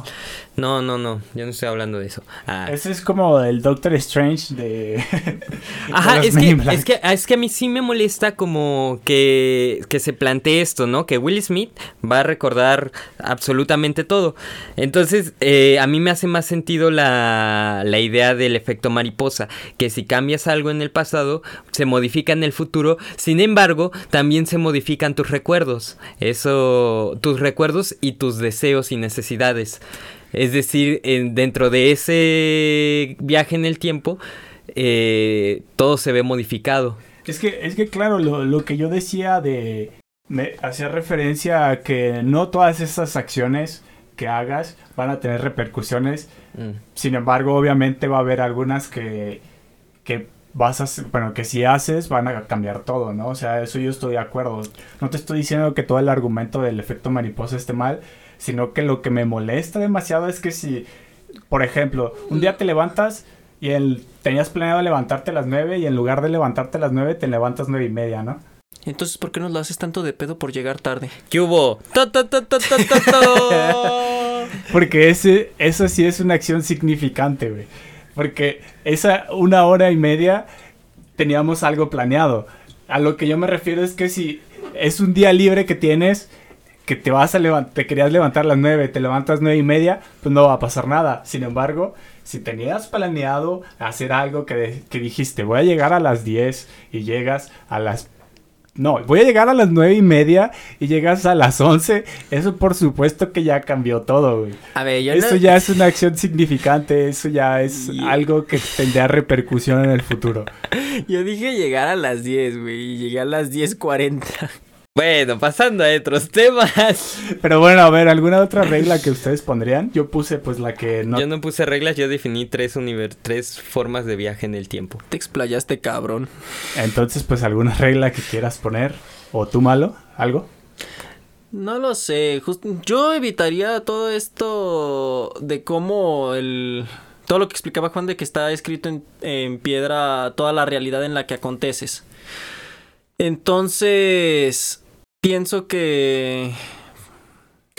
No, no, no, yo no estoy hablando de eso. Ah. Ese es como el Doctor Strange de... Ajá, de es que, es, que, es que a mí sí me molesta como que, que se plantee esto, ¿no? Que Will Smith va a recordar absolutamente todo. Entonces, eh, a mí me hace más sentido la, la idea del efecto mariposa, que si cambias algo en el pasado, se modifica en el futuro, sin embargo, también se modifican tus recuerdos, eso, tus recuerdos y tus deseos y necesidades. Es decir, en- dentro de ese viaje en el tiempo, eh, todo se ve modificado. Es que, es que claro, lo, lo que yo decía de... Me hacía referencia a que no todas esas acciones que hagas van a tener repercusiones. Mm. Sin embargo, obviamente va a haber algunas que, que vas a bueno, que si haces van a cambiar todo, ¿no? O sea, eso yo estoy de acuerdo. No te estoy diciendo que todo el argumento del efecto mariposa esté mal, sino que lo que me molesta demasiado es que si, por ejemplo, un día te levantas y el, tenías planeado levantarte a las 9 y en lugar de levantarte a las 9 te levantas nueve y media, ¿no? Entonces, ¿por qué nos lo haces tanto de pedo por llegar tarde? ¿Qué hubo? Porque ese, eso sí es una acción significante, güey. Porque esa una hora y media teníamos algo planeado. A lo que yo me refiero es que si es un día libre que tienes, que te vas a levantar, te querías levantar a las nueve, te levantas nueve y media, pues no va a pasar nada. Sin embargo, si tenías planeado hacer algo que, que dijiste, voy a llegar a las 10 y llegas a las no, voy a llegar a las nueve y media y llegas a las 11. Eso por supuesto que ya cambió todo, güey. A ver, yo Eso no- ya es una acción significante, eso ya es algo que tendrá repercusión en el futuro. Yo dije llegar a las 10, güey, y llegué a las 10.40. Bueno, pasando a otros temas. Pero bueno, a ver, ¿alguna otra regla que ustedes pondrían? Yo puse pues la que no... Yo no puse reglas, yo definí tres, univer tres formas de viaje en el tiempo. Te explayaste, cabrón. Entonces pues alguna regla que quieras poner. ¿O tú malo? ¿Algo? No lo sé, just- yo evitaría todo esto de cómo el... Todo lo que explicaba Juan de que está escrito en, en piedra toda la realidad en la que aconteces. Entonces, pienso que...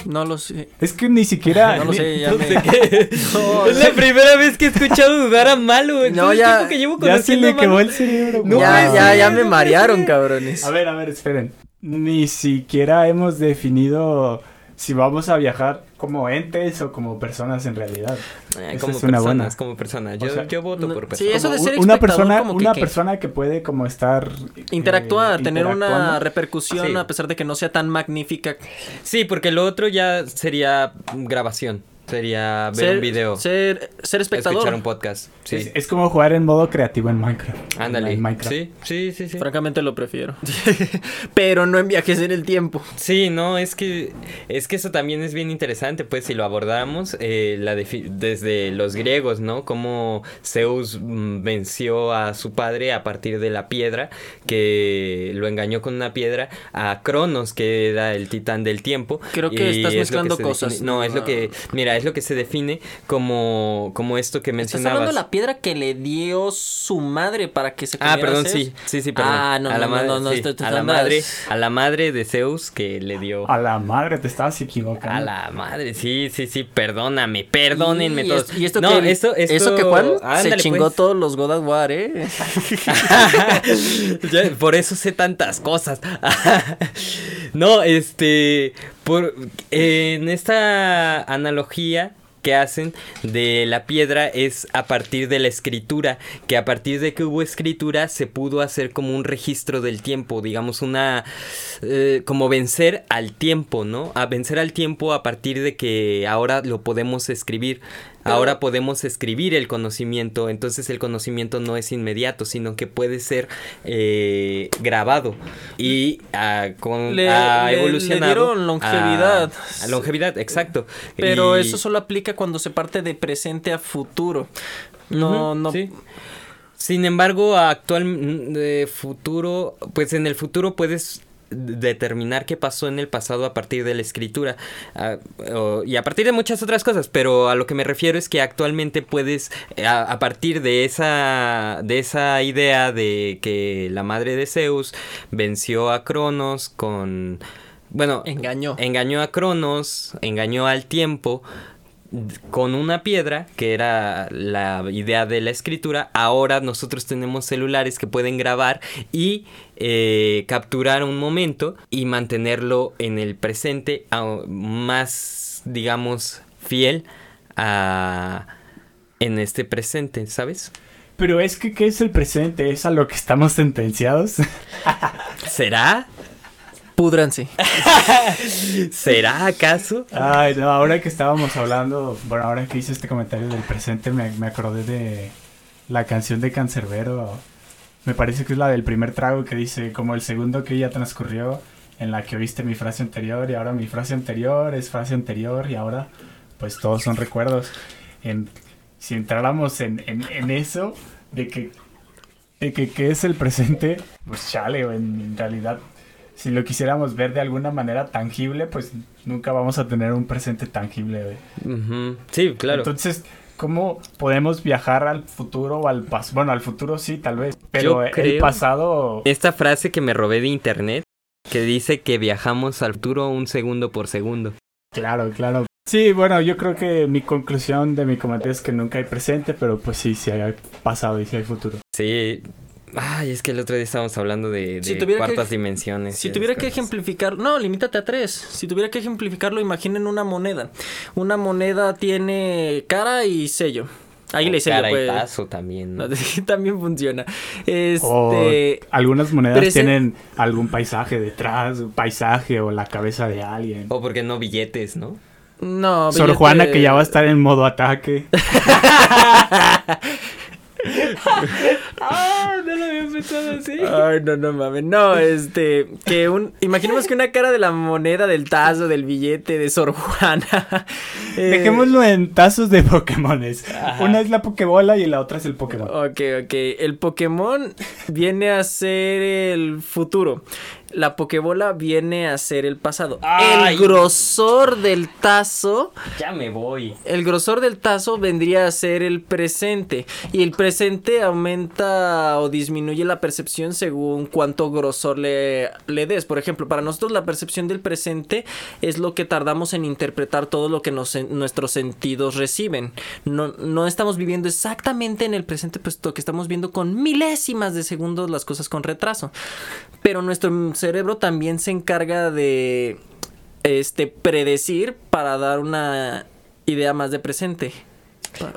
No lo sé. Es que ni siquiera... No lo sé, ya No me... sé qué. No, es la primera vez que he escuchado dudar a Malo. En No, todo ya- tiempo que llevo Ya se le quemó el cerebro. No ya, ya, ya me marearon, cabrones. A ver, a ver, esperen. Ni siquiera hemos definido si vamos a viajar como entes o como personas en realidad. Eh, Esa como es una personas, buena. como personas. Yo, O sea, yo voto no- por sí, personas. eso de Como ser una persona, como que una persona que puede como estar eh, Interactuar, tener una repercusión Sí. a pesar de que no sea tan magnífica. Sí, porque lo otro ya sería grabación. Sería ver ser, un video. Ser, ser espectador. Escuchar un podcast. Sí. Es, es como jugar en modo creativo en Minecraft. Ándale. En Minecraft. Sí, sí, sí, sí. Francamente lo prefiero. Pero no en viajes en el tiempo. Sí, no, es que es que eso también es bien interesante, pues si lo abordamos eh, la desde los griegos, ¿no? Cómo Zeus mm, venció a su padre a partir de la piedra, que lo engañó con una piedra, a Cronos, que era el titán del tiempo. Creo que y estás es mezclando cosas. define- No, es lo que, mira, es lo que se define como, como esto que Estás hablando mencionabas. de la piedra que le dio su madre para que se Ah, perdón, Zeus? sí, sí, sí, perdón. Ah, no, a la no, madre, no, no, sí, estoy- estoy a la madre, a la madre de Zeus que le dio A la madre, te estabas equivocando. A la madre, sí, sí, sí, perdóname, perdónenme y todos. es- Y esto no, que, esto, esto, eso que Juan se ándale, chingó pues. todos los God of War, ¿eh? Por eso sé tantas cosas. no, este, por, en esta analogía que hacen de la piedra es a partir de la escritura, que a partir de que hubo escritura se pudo hacer como un registro del tiempo, digamos una, eh, como vencer al tiempo, ¿no? A vencer al tiempo a partir de que ahora lo podemos escribir. Pero- Ahora podemos escribir el conocimiento, entonces el conocimiento no es inmediato, sino que puede ser eh, grabado y ah, con, Le- ha le- le evolucionado. dieron longevidad. a- a longevidad, exacto. Pero Y- eso solo aplica cuando se parte de presente a futuro. No, no. sí. Sin embargo, actual mm, futuro, pues en el futuro puedes determinar qué pasó en el pasado a partir de la escritura ah, o- y a partir de muchas otras cosas pero a lo que me refiero es que actualmente puedes eh, a, a partir de esa de esa idea de que la madre de Zeus venció a Cronos con bueno Engañó. engañó a Cronos engañó al tiempo con una piedra, que era la idea de la escritura, ahora nosotros tenemos celulares que pueden grabar y eh, capturar un momento y mantenerlo en el presente más, digamos, fiel a en este presente, ¿sabes? Pero es que, ¿qué es el presente? ¿Es a lo que estamos sentenciados? ¿Será? Púdranse. ¿Será acaso? Ay, no, ahora que estábamos hablando, bueno, ahora que hice este comentario del presente, me, me acordé de la canción de Cancerbero. Me parece que es la del primer trago que dice, como el segundo que ya transcurrió, en la que oíste mi frase anterior, y ahora mi frase anterior es frase anterior, y ahora, pues todos son recuerdos. En, si entráramos en, en, en eso, de que, de que qué es el presente, pues chale, o en realidad si lo quisiéramos ver de alguna manera tangible, pues nunca vamos a tener un presente tangible. Ujú. Sí, claro. Entonces, ¿cómo podemos viajar al futuro o al pasado? Bueno, al futuro sí, tal vez, pero Yo el pasado... Esta frase que me robé de internet, que dice que viajamos al futuro un segundo por segundo. Claro, claro. Sí, bueno, yo creo que mi conclusión de mi comentario es que nunca hay presente, pero pues sí, sí hay pasado y sí hay futuro. Sí. Ay, es que el otro día estábamos hablando de, de Si tuviera que- cuartas dimensiones. Si y tuviera que cosas. ejemplificar, no, limítate a tres. Si tuviera que ejemplificarlo, imaginen una moneda. Una moneda tiene cara y sello. Ahí O le sello, cara y pues. paso también. ¿no? También funciona. O Este. algunas monedas tienen algún paisaje detrás, un paisaje o la cabeza de alguien. O porque no billetes, ¿no? No, Sor billete- Juana que ya va a estar en modo ataque. Ah, no lo había pensado así. Ay, no, no mames. No, este, que un, imaginemos que una cara de la moneda, del tazo, del billete, de Sor Juana. eh, Dejémoslo en tazos de Pokémones. Una es la Pokébola y la otra es el Pokémon. Ok, ok. El Pokémon viene a ser el futuro. La Pokébola viene a ser el pasado. Ay. El grosor del tazo. Ya me voy. El grosor del tazo vendría a ser el presente. Y el presente aumenta o disminuye la percepción según cuánto grosor le, le des. Por ejemplo, para nosotros la percepción del presente es lo que tardamos en interpretar todo lo que nos, nuestros sentidos reciben. No, no estamos viviendo exactamente en el presente, puesto que estamos viendo con milésimas de segundos las cosas con retraso. Pero nuestro cerebro también se encarga de este predecir para dar una idea más de presente.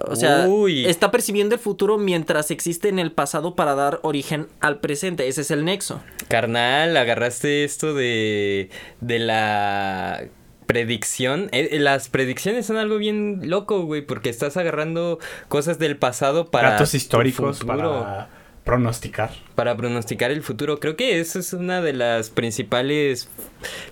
O sea, Uy. está percibiendo el futuro mientras existe en el pasado para dar origen al presente. Ese es el nexo. Carnal, agarraste esto de, de la predicción. eh, las predicciones son algo bien loco, güey, porque estás agarrando cosas del pasado para. Datos tu históricos futuro, para pronosticar. para pronosticar el futuro. Creo que esa es una de las principales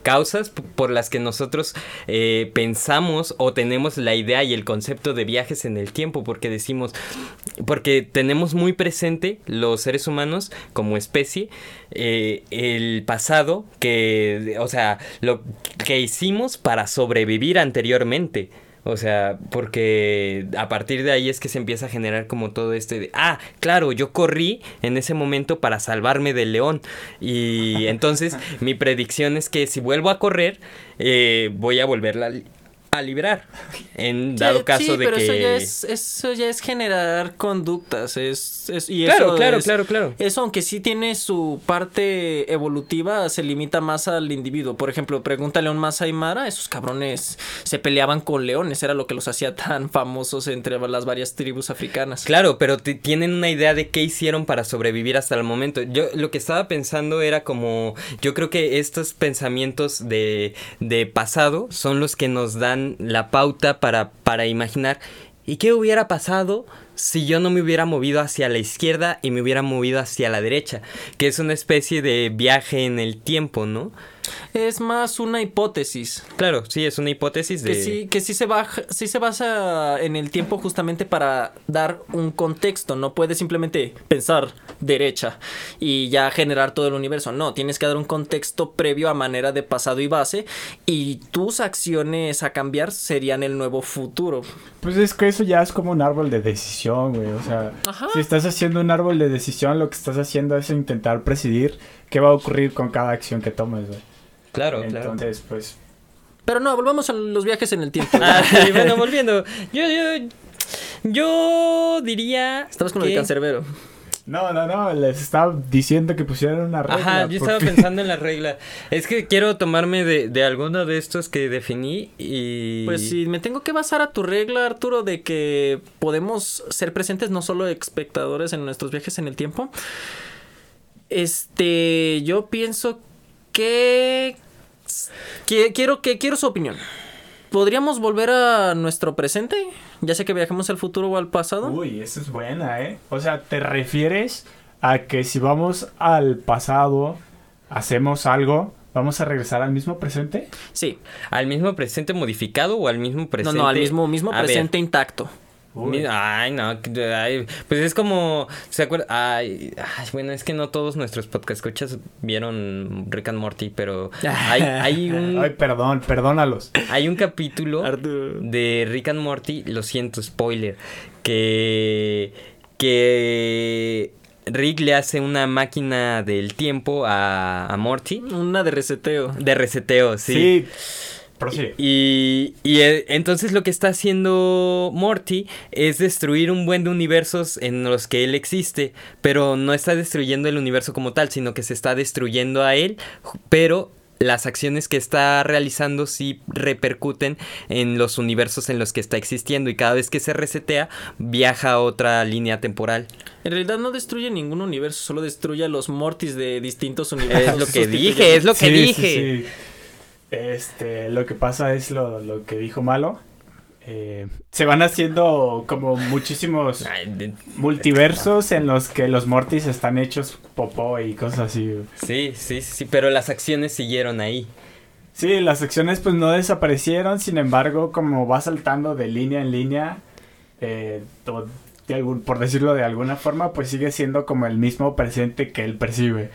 causas por las que nosotros eh, pensamos o tenemos la idea y el concepto de viajes en el tiempo, porque decimos, porque tenemos muy presente los seres humanos como especie eh, el pasado que, o sea, lo que hicimos para sobrevivir anteriormente. O sea, porque a partir de ahí es que se empieza a generar como todo este de, ah, claro, yo corrí en ese momento para salvarme del león. Y entonces mi predicción es que si vuelvo a correr, eh, voy a volverla a li- a librar. En dado Sí, caso sí, de pero que... eso ya es eso ya es generar conductas, es, es- y Claro, eso claro, es- claro, claro. Eso aunque sí tiene su parte evolutiva, se limita más al individuo. Por ejemplo, pregúntale a un Masai Mara, esos cabrones se peleaban con leones, era lo que los hacía tan famosos entre las varias tribus africanas. Claro, pero ti- tienen una idea de qué hicieron para sobrevivir hasta el momento. Yo lo que estaba pensando era como, yo creo que estos pensamientos de, de pasado son los que nos dan la pauta para, para imaginar, ¿y qué hubiera pasado si yo no me hubiera movido hacia la izquierda y me hubiera movido hacia la derecha? Que es una especie de viaje en el tiempo, ¿no? Es más una hipótesis. Claro, sí, es una hipótesis de... Que sí, que sí se baja, sí se basa en el tiempo justamente para dar un contexto. No puedes simplemente pensar derecha y ya generar todo el universo. No, tienes que dar un contexto previo a manera de pasado y base. Y tus acciones a cambiar serían el nuevo futuro. Pues es que eso ya es como un árbol de decisión, güey. O sea, Ajá. si estás haciendo un árbol de decisión, lo que estás haciendo es intentar presidir qué va a ocurrir con cada acción que tomes, güey. Claro, claro. Entonces, pues, Pero no, volvamos a los viajes en el tiempo. Ah, bueno, volviendo. Yo, yo, yo diría. Estamos con lo de que- cancerbero. no, no, no, les estaba diciendo que pusieran una regla. Ajá, yo estaba pensando en la regla. Es que quiero tomarme de, de alguno de estos que definí y. Pues si me tengo que basar a tu regla, Arturo, de que podemos ser presentes no solo espectadores en nuestros viajes en el tiempo. Este, yo pienso que, que quiero que quiero su opinión. ¿Podríamos volver a nuestro presente? Ya sé que viajamos al futuro o al pasado. Uy, eso es buena, ¿eh? O sea, ¿te refieres a que si vamos al pasado, hacemos algo, vamos a regresar al mismo presente? Sí. ¿Al mismo presente modificado o al mismo presente? No, no, al mismo mismo A ver, presente intacto. Uy. Ay, no, ay, pues es como, ¿se acuerdan? Ay, ay, bueno, es que no todos nuestros podcast escuchas vieron Rick and Morty, pero hay, hay un, Ay, perdón, perdónalos. hay un capítulo Arturo. de Rick and Morty, lo siento, spoiler, que que Rick le hace una máquina del tiempo a, a Morty Una de reseteo. de reseteo, sí. Sí, prosigue. Y, y, eh, entonces lo que está haciendo Morty es destruir un buen de universos en los que él existe, pero no está destruyendo el universo como tal, sino que se está destruyendo a él, pero las acciones que está realizando sí repercuten en los universos en los que está existiendo y cada vez que se resetea viaja a otra línea temporal. En realidad no destruye ningún universo, solo destruye a los mortis de distintos universos. Es lo que dije, es lo que Sí, sí, dije. sí. Este, lo que pasa es lo, lo que dijo Malo. Eh, se van haciendo como muchísimos multiversos en los que los Mortis están hechos popó y cosas así. Sí, sí, sí, pero las acciones siguieron ahí. Sí, las secciones pues no desaparecieron, sin embargo, como va saltando de línea en línea, eh, to- de algún- por decirlo de alguna forma, pues sigue siendo como el mismo presente que él percibe.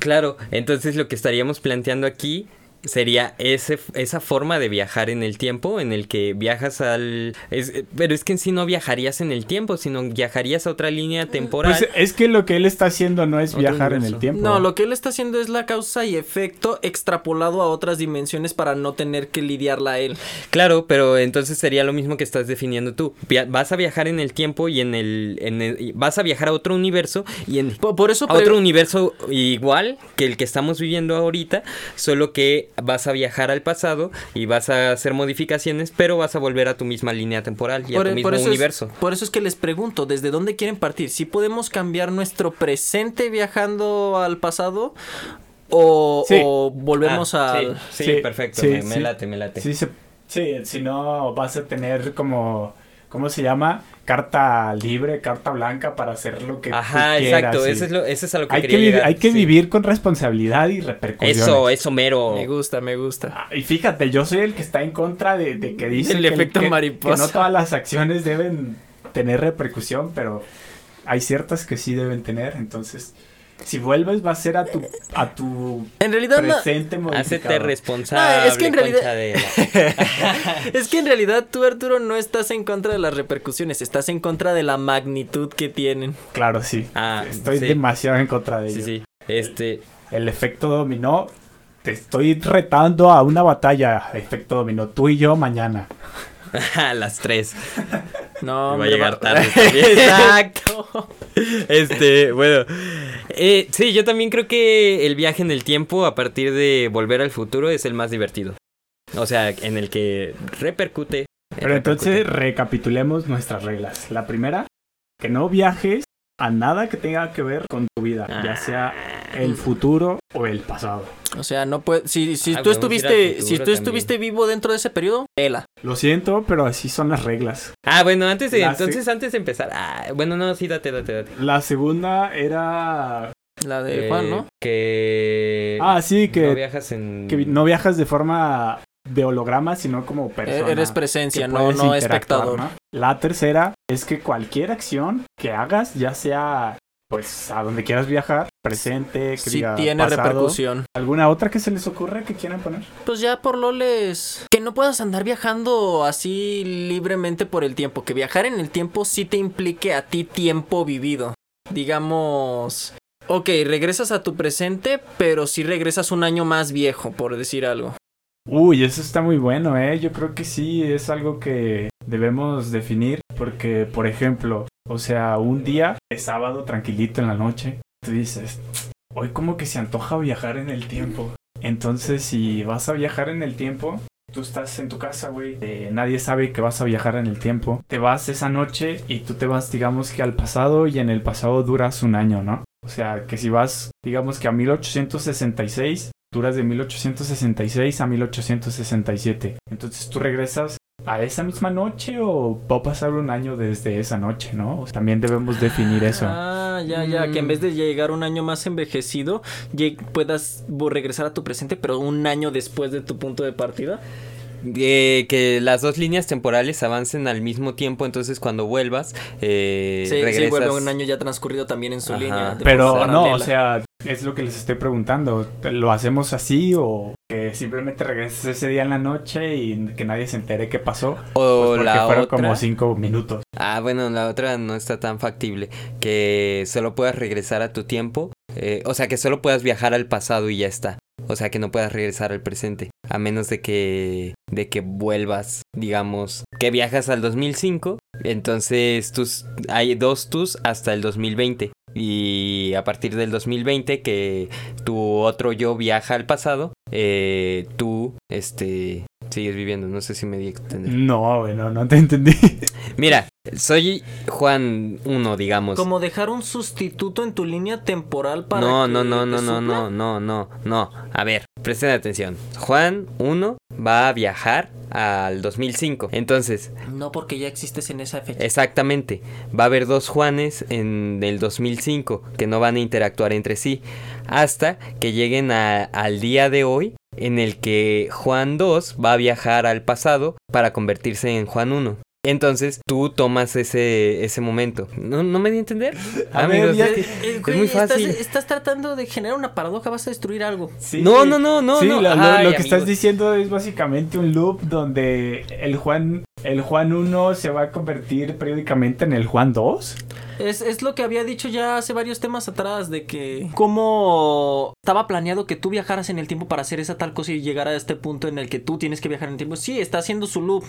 Claro, entonces lo que estaríamos planteando aquí sería ese, esa forma de viajar en el tiempo en el que viajas al... es- pero es que en sí no viajarías en el tiempo, sino viajarías a otra línea temporal. Pues es que lo que él está haciendo no es viajar en el tiempo. No, lo que él está haciendo es la causa y efecto extrapolado a otras dimensiones para no tener que lidiarla a él. Claro, pero entonces sería lo mismo que estás definiendo tú. Via- vas a viajar en el tiempo y en el, en el- y vas a viajar a otro universo y en Por, por eso a otro universo igual que el que estamos viviendo ahorita, solo que vas a viajar al pasado y vas a hacer modificaciones, pero vas a volver a tu misma línea temporal y a por, tu por mismo eso universo. Es, por eso es que les pregunto, ¿desde dónde quieren partir? ¿Si podemos cambiar nuestro presente viajando al pasado? o, Sí. o volvemos Ah, al... Sí, sí, Sí, perfecto. sí, me, late, me late. Sí, se- sí, si no vas a tener como, ¿cómo se llama? Carta libre, carta blanca para hacer lo que Ajá, tú quieras, exacto. Eso es, lo, eso es a lo que hay quería que, llegar. hay que sí. vivir con responsabilidad y repercusiones. Eso, eso mero. Me gusta, me gusta. Ah, Y fíjate, yo soy el que está en contra de, de que dice El que, efecto que- mariposa. que no todas las acciones deben tener repercusión, pero hay ciertas que sí deben tener. Entonces, si vuelves va a ser a tu a tu En realidad, no- presente Hacete modificador. responsable. No, es que en realidad- es que en realidad tú, Arturo, no estás en contra de las repercusiones, estás en contra de la magnitud que tienen. Claro, sí. Ah, Estoy sí. demasiado en contra de ello. Sí, sí. Este. El efecto dominó. Te estoy retando a una batalla, efecto dominó. Tú y yo mañana. A las 3. No, Va a llegar va- tarde también. Exacto. Este, bueno. Eh, sí, yo también creo que el viaje en el tiempo a partir de volver al futuro es el más divertido. O sea, en el que repercute. Pero entonces recapitulemos nuestras reglas. La primera, que no viajes a nada que tenga que ver con tu vida, Ah. ya sea el futuro o el pasado. O sea, no puede. Si, si Ah, tú estuviste, si tú también. estuviste vivo dentro de ese periodo, tela. Lo siento, pero así son las reglas. Ah, bueno, antes de, La entonces antes de empezar. Ah, bueno, no, sí, date, date, date. La segunda era... La de Eh, Juan, ¿no? Que. Ah, sí, no que, viajas en. que no viajas de forma de holograma, sino como persona. E-, Eres que presencia, no, no espectador. ¿no? La tercera es que cualquier acción que hagas, ya sea pues a donde quieras viajar, presente, que Sí diga tiene pasado, repercusión. ¿Alguna otra que se les ocurra que quieran poner? Pues ya por loles. Que no puedas andar viajando así libremente por el tiempo. Que viajar en el tiempo sí te implique a ti tiempo vivido. Digamos. Ok, regresas a tu presente, pero sí regresas un año más viejo, por decir algo. Uy, eso está muy bueno, ¿eh? Yo creo que sí es algo que debemos definir porque, por ejemplo, o sea, un día de sábado tranquilito en la noche, tú dices, hoy como que se antoja viajar en el tiempo. Entonces, si vas a viajar en el tiempo, tú estás en tu casa, güey, eh, nadie sabe que vas a viajar en el tiempo. Te vas esa noche y tú te vas, digamos que al pasado y en el pasado duras un año, ¿no? O sea, que si vas, digamos que a 1866, duras de 1866 a 1867. Entonces tú regresas a esa misma noche o va a pasar un año desde esa noche, ¿no? O sea, también debemos definir eso. Ah, ya, ya. Que en vez de llegar un año más envejecido, puedas regresar a tu presente, pero un año después de tu punto de partida. Eh, que las dos líneas temporales avancen al mismo tiempo, entonces cuando vuelvas, eh, Sí, sí, regresas. vuelve un año ya transcurrido también en su Ajá. línea. Pero no, o sea, es lo que les estoy preguntando. ¿Lo hacemos así o que simplemente regreses ese día en la noche y que nadie se entere qué pasó? O Pues porque la fueron otra. como cinco minutos. Ah, bueno, la otra no está tan factible. Que solo puedas regresar a tu tiempo. eh, o sea, que solo puedas viajar al pasado y ya está. O sea, que no puedas regresar al presente. A menos de que, de que vuelvas, digamos, que viajas al 2005. Entonces, tus, hay dos tus hasta el 2020. Y a partir del 2020 que tu otro yo viaja al pasado, eh, tú, este, sigues viviendo. No sé si me di a entender. No, bueno, no te entendí. Mira, soy Juan 1, digamos. Como dejar un sustituto en tu línea temporal para No, que no, no, no, no, no, no, no, no. A ver, presten atención. Juan 1 va a viajar al 2005. Entonces, No, porque ya existes en esa fecha. exactamente, va a haber dos Juanes en el 2005 que no van a interactuar entre sí hasta que lleguen a- al día de hoy en el que Juan 2 va a viajar al pasado para convertirse en Juan 1. Entonces tú tomas ese, ese momento. ¿No, ¿No me di a entender? A ver, ya- es que- Eh, es güey, muy estás- fácil. Estás, tratando de generar una paradoja, vas a destruir algo. Sí. No, no, no, no, Sí, no. lo, lo- Ay, lo que amigos. estás diciendo es básicamente un loop donde el Juan, el Juan 1 se va a convertir periódicamente en el Juan 2. Es, es lo que había dicho ya hace varios temas atrás, de que cómo estaba planeado que tú viajaras en el tiempo para hacer esa tal cosa y llegar a este punto en el que tú tienes que viajar en el tiempo. Sí, está haciendo su loop.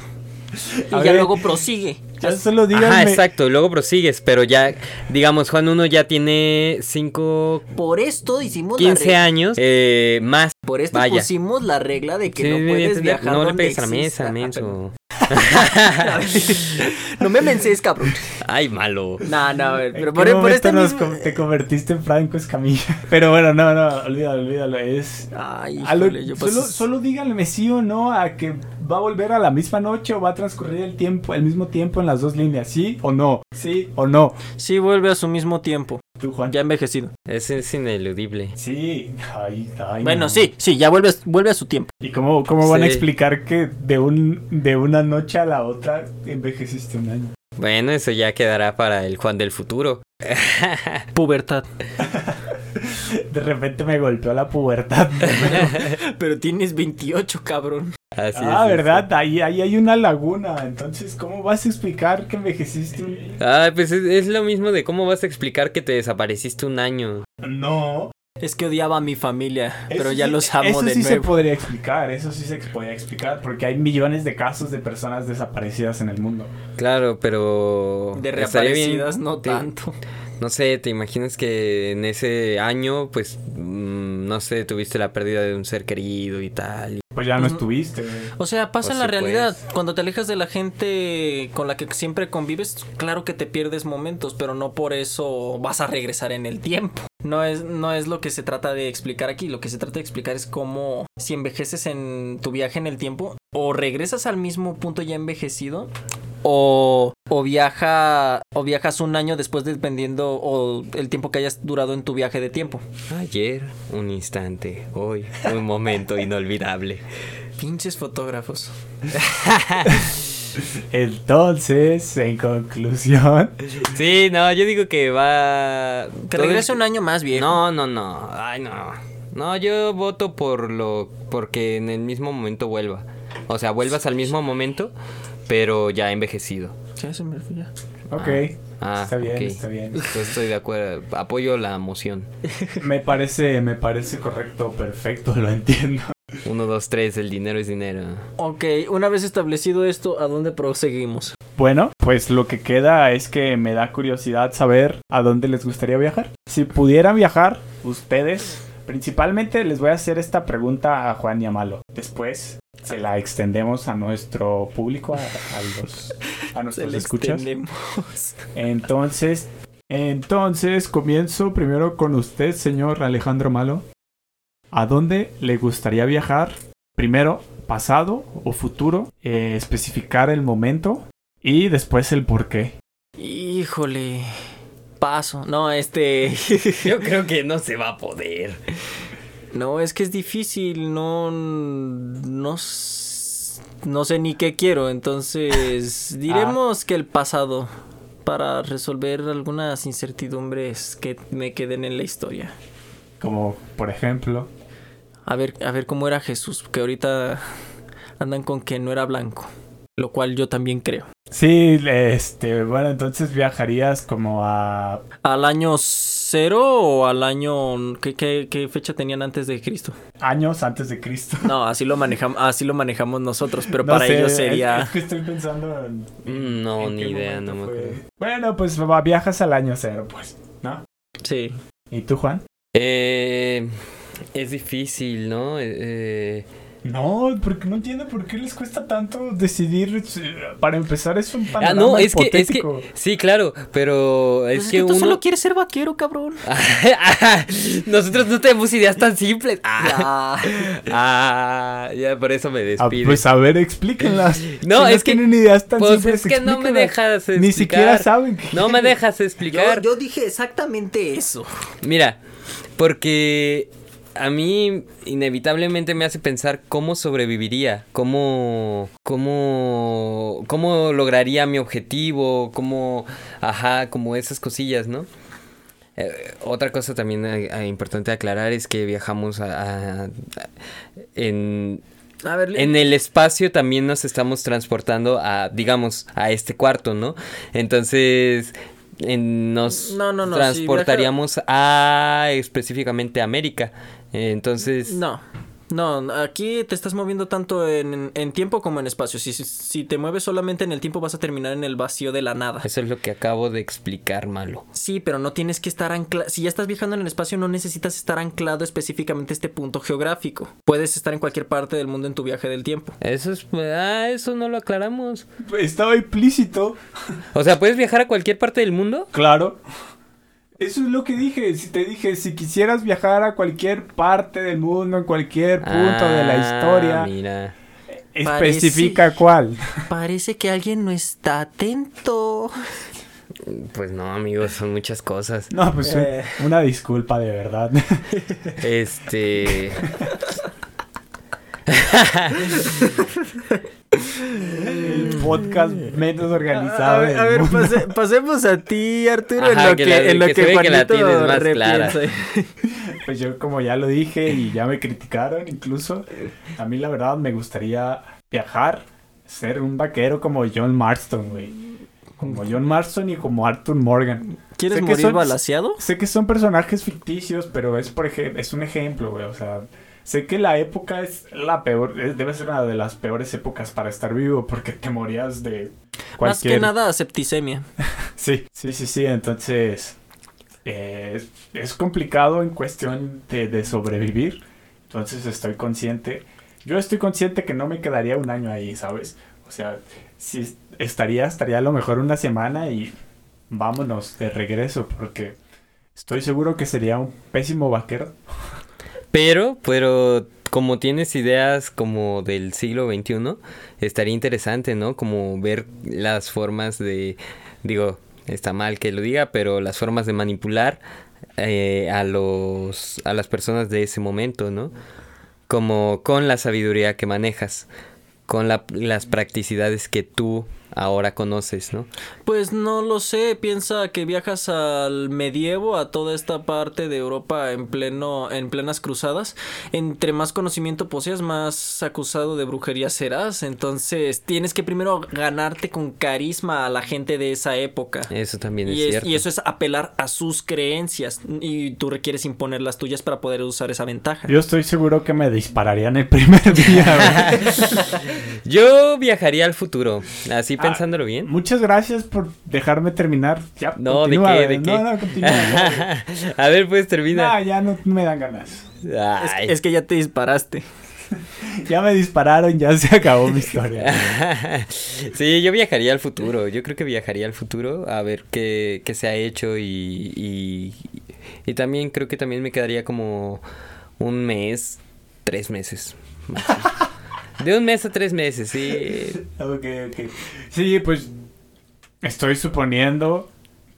Y A ya ver. luego prosigue. Ya solo díganme. Ajá, exacto, y luego prosigues, pero ya, digamos, Juan 1 ya tiene 5, Por esto hicimos la 15 regla. años eh, más. Por esto Vaya. pusimos la regla de que Sí, no puedes viajar no le pegues a la mesa, menso. no me menses, cabrón. Ay, malo. No, no, a ver, pero ¿En por, qué por este nos mismo... te convertiste en Franco Escamilla? Pero bueno, no, no, olvídalo, olvídalo. Es. Ay, lo- yo solo, paso- solo díganme sí o no a que va a volver a la misma noche o va a transcurrir el tiempo, el mismo tiempo en las dos líneas, ¿sí o no? Sí o no. Sí, vuelve a su mismo tiempo, Tú, Juan. ya envejecido. Ese es ineludible. Sí. Ay, ay, Bueno, no. sí, sí, ya vuelve, a- vuelve a su tiempo. ¿Y cómo, cómo van a explicar que de un de una noche a la otra envejeciste un año? Bueno, eso ya quedará para el Juan del futuro. Pubertad. De repente me golpeó la pubertad. Pero tienes 28, cabrón. Así ah, es, ¿verdad? Ahí, ahí hay una laguna. Entonces, ¿cómo vas a explicar que envejeciste un Ah, pues es, es lo mismo de cómo vas a explicar que te desapareciste un año. No. Es que odiaba a mi familia, pero Eso ya sí- los amo eso de sí se nuevo. podría explicar, eso sí se podría explicar, porque hay millones de casos de personas desaparecidas en el mundo. Claro, pero... De estaría bien- reaparecidas no te- tanto. No sé, ¿te imaginas que en ese año, pues, mm, no sé, tuviste la pérdida de un ser querido y tal? Pues ya no Ujú. estuviste. O sea, pasa Pues en la sí, realidad. pues. Cuando te alejas de la gente con la que siempre convives, claro que te pierdes momentos, pero no por eso vas a regresar en el tiempo. No es, no es lo que se trata de explicar aquí. Lo que se trata de explicar es cómo si envejeces en tu viaje en el tiempo, o regresas al mismo punto ya envejecido, o, o viaja o viajas un año después dependiendo o el tiempo que hayas durado en tu viaje de tiempo. Ayer, un instante, hoy, un momento inolvidable. Pinches fotógrafos. Entonces, en conclusión, Sí, no, yo digo que va... Que regrese un año más viejo. No, no, no, ay, no. No, yo voto por lo... porque en el mismo momento vuelva. O sea, vuelvas al mismo momento, pero ya envejecido. Ya se me fue ya. ok. Ah, está bien, está bien. Entonces estoy de acuerdo, apoyo la moción. Me parece, me parece correcto, perfecto, lo entiendo. Uno, dos, tres, el dinero es dinero. Ok, una vez establecido esto, ¿a dónde proseguimos? Bueno, pues lo que queda es que me da curiosidad saber a dónde les gustaría viajar. Si pudieran viajar, ustedes, principalmente les voy a hacer esta pregunta a Juan y a Malo. Después se la extendemos a nuestro público, a, a los a nuestros escuchas. Entonces, entonces comienzo primero con usted, señor Alejandro Malo. ¿A dónde le gustaría viajar? Primero, pasado o futuro, eh, especificar el momento y después el por qué. Híjole. Paso. No, este. Yo creo que no se va a poder. No, es que es difícil. No. No. No sé ni qué quiero. Entonces. Diremos que el pasado. Para resolver algunas incertidumbres que me queden en la historia. Como, por ejemplo, A ver, a ver cómo era Jesús. Que ahorita andan con que no era blanco. Lo cual yo también creo. sí, este, bueno, entonces viajarías como a... ¿Al año cero o al año... ¿Qué, qué, qué fecha tenían antes de Cristo? años antes de Cristo. No, así lo manejamos, así lo manejamos nosotros, pero No para sé, ellos sería... Es, que estoy pensando en... Mm, No, en ni qué idea, no me fue. acuerdo. Bueno, pues va- viajas al año cero, pues, ¿no? Sí. ¿Y tú, Juan? Eh, es difícil, ¿no? Eh, eh, No, porque no entiendo por qué les cuesta tanto decidir. eh, Para empezar, es un ah, panorama no, es que, es que, hipotético. sí, claro, pero es Pues es que que tú uno... solo quieres ser vaquero, cabrón. Nosotros no tenemos ideas tan simples. Ah, Ya. ah, ya por eso me Ah, despido. pues a ver, explíquenlas. No, Si es que- tienen ideas tan pues simples, es que no me dejas explicar. Ni siquiera saben que... No me dejas explicar. Yo, yo dije exactamente eso. Mira, porque a mí inevitablemente me hace pensar cómo sobreviviría, cómo, cómo, cómo lograría mi objetivo, cómo, ajá, como esas cosillas, ¿no? Eh, otra cosa también eh, importante aclarar es que viajamos a, a- en, A ver, en el espacio también nos estamos transportando a, digamos, a este cuarto, ¿no? Entonces, en- nos No, no, no, si transportaríamos a específicamente América. Entonces, no. No, aquí te estás moviendo tanto en, en tiempo como en espacio. Si, si- si te mueves solamente en el tiempo vas a terminar en el vacío de la nada. Eso es lo que acabo de explicar, malo. Sí, pero no tienes que estar anclado. Si ya estás viajando en el espacio, no necesitas estar anclado específicamente a este punto geográfico. Puedes estar en cualquier parte del mundo en tu viaje del tiempo. Eso es... Ah, eso no lo aclaramos. Estaba implícito. O sea, ¿puedes viajar a cualquier parte del mundo? Claro. Eso es lo que dije. Si te dije, si quisieras viajar a cualquier parte del mundo, en cualquier punto de la Ah, historia, Mira. especifica cuál. Parece que alguien no está atento. Pues no, amigos, son muchas cosas. No, pues Eh. una disculpa de verdad. Este. Podcast menos organizado. A ver, del a ver, mundo. pase- pasemos a ti, Arturo, Ajá, en lo que que, la- en lo que que, la Juanito tienes más clara. Pues yo como ya lo dije y ya me criticaron incluso, a mí la verdad me gustaría viajar, ser un vaquero como John Marston, güey. Como John Marston y como Arthur Morgan. ¿Quieres Sé que morir son- balaseado? Sé que son personajes ficticios, pero es por ejemplo, es un ejemplo, güey. O sea, sé que la época es la peor, es- debe ser una de las peores épocas para estar vivo porque te morías de Más que nada septicemia. Sí, sí, sí, sí. Entonces, eh, es, es complicado en cuestión de, de sobrevivir. Entonces, estoy consciente. Yo estoy consciente que no me quedaría un año ahí, ¿sabes? O sea, si es- estaría, estaría a lo mejor una semana y vámonos de regreso, porque estoy seguro que sería un pésimo vaquero. Pero, pero como tienes ideas como del siglo XXI, estaría interesante, ¿no? Como ver las formas de, digo, está mal que lo diga, pero las formas de manipular eh, a los, a las personas de ese momento, ¿no? Como con la sabiduría que manejas, con la- las practicidades que tú ahora conoces, ¿no? Pues no lo sé, piensa que viajas al medievo, a toda esta parte de Europa en pleno, en plenas cruzadas. Entre más conocimiento poseas, más acusado de brujería serás. Entonces tienes que primero ganarte con carisma a la gente de esa época. Eso también es, Y, es- cierto. y eso es apelar a sus creencias. Y tú requieres imponer las tuyas para poder usar esa ventaja. Yo estoy seguro que me dispararían el primer día. Yo viajaría al futuro, así pensándolo bien. Muchas gracias por dejarme terminar. Ya, No, ¿de continúa, qué? güey. ¿De qué? No, no, continúa. a ver, pues No, termina. ya no me dan ganas. Es, Ay. es que ya te disparaste. Ya me dispararon, ya se acabó mi historia. sí, yo viajaría al futuro. Yo creo que viajaría al futuro a ver qué, qué se ha hecho y, y, y también creo que también me quedaría como un mes, tres meses. máximo. De un mes a tres meses, sí. Sí, pues estoy suponiendo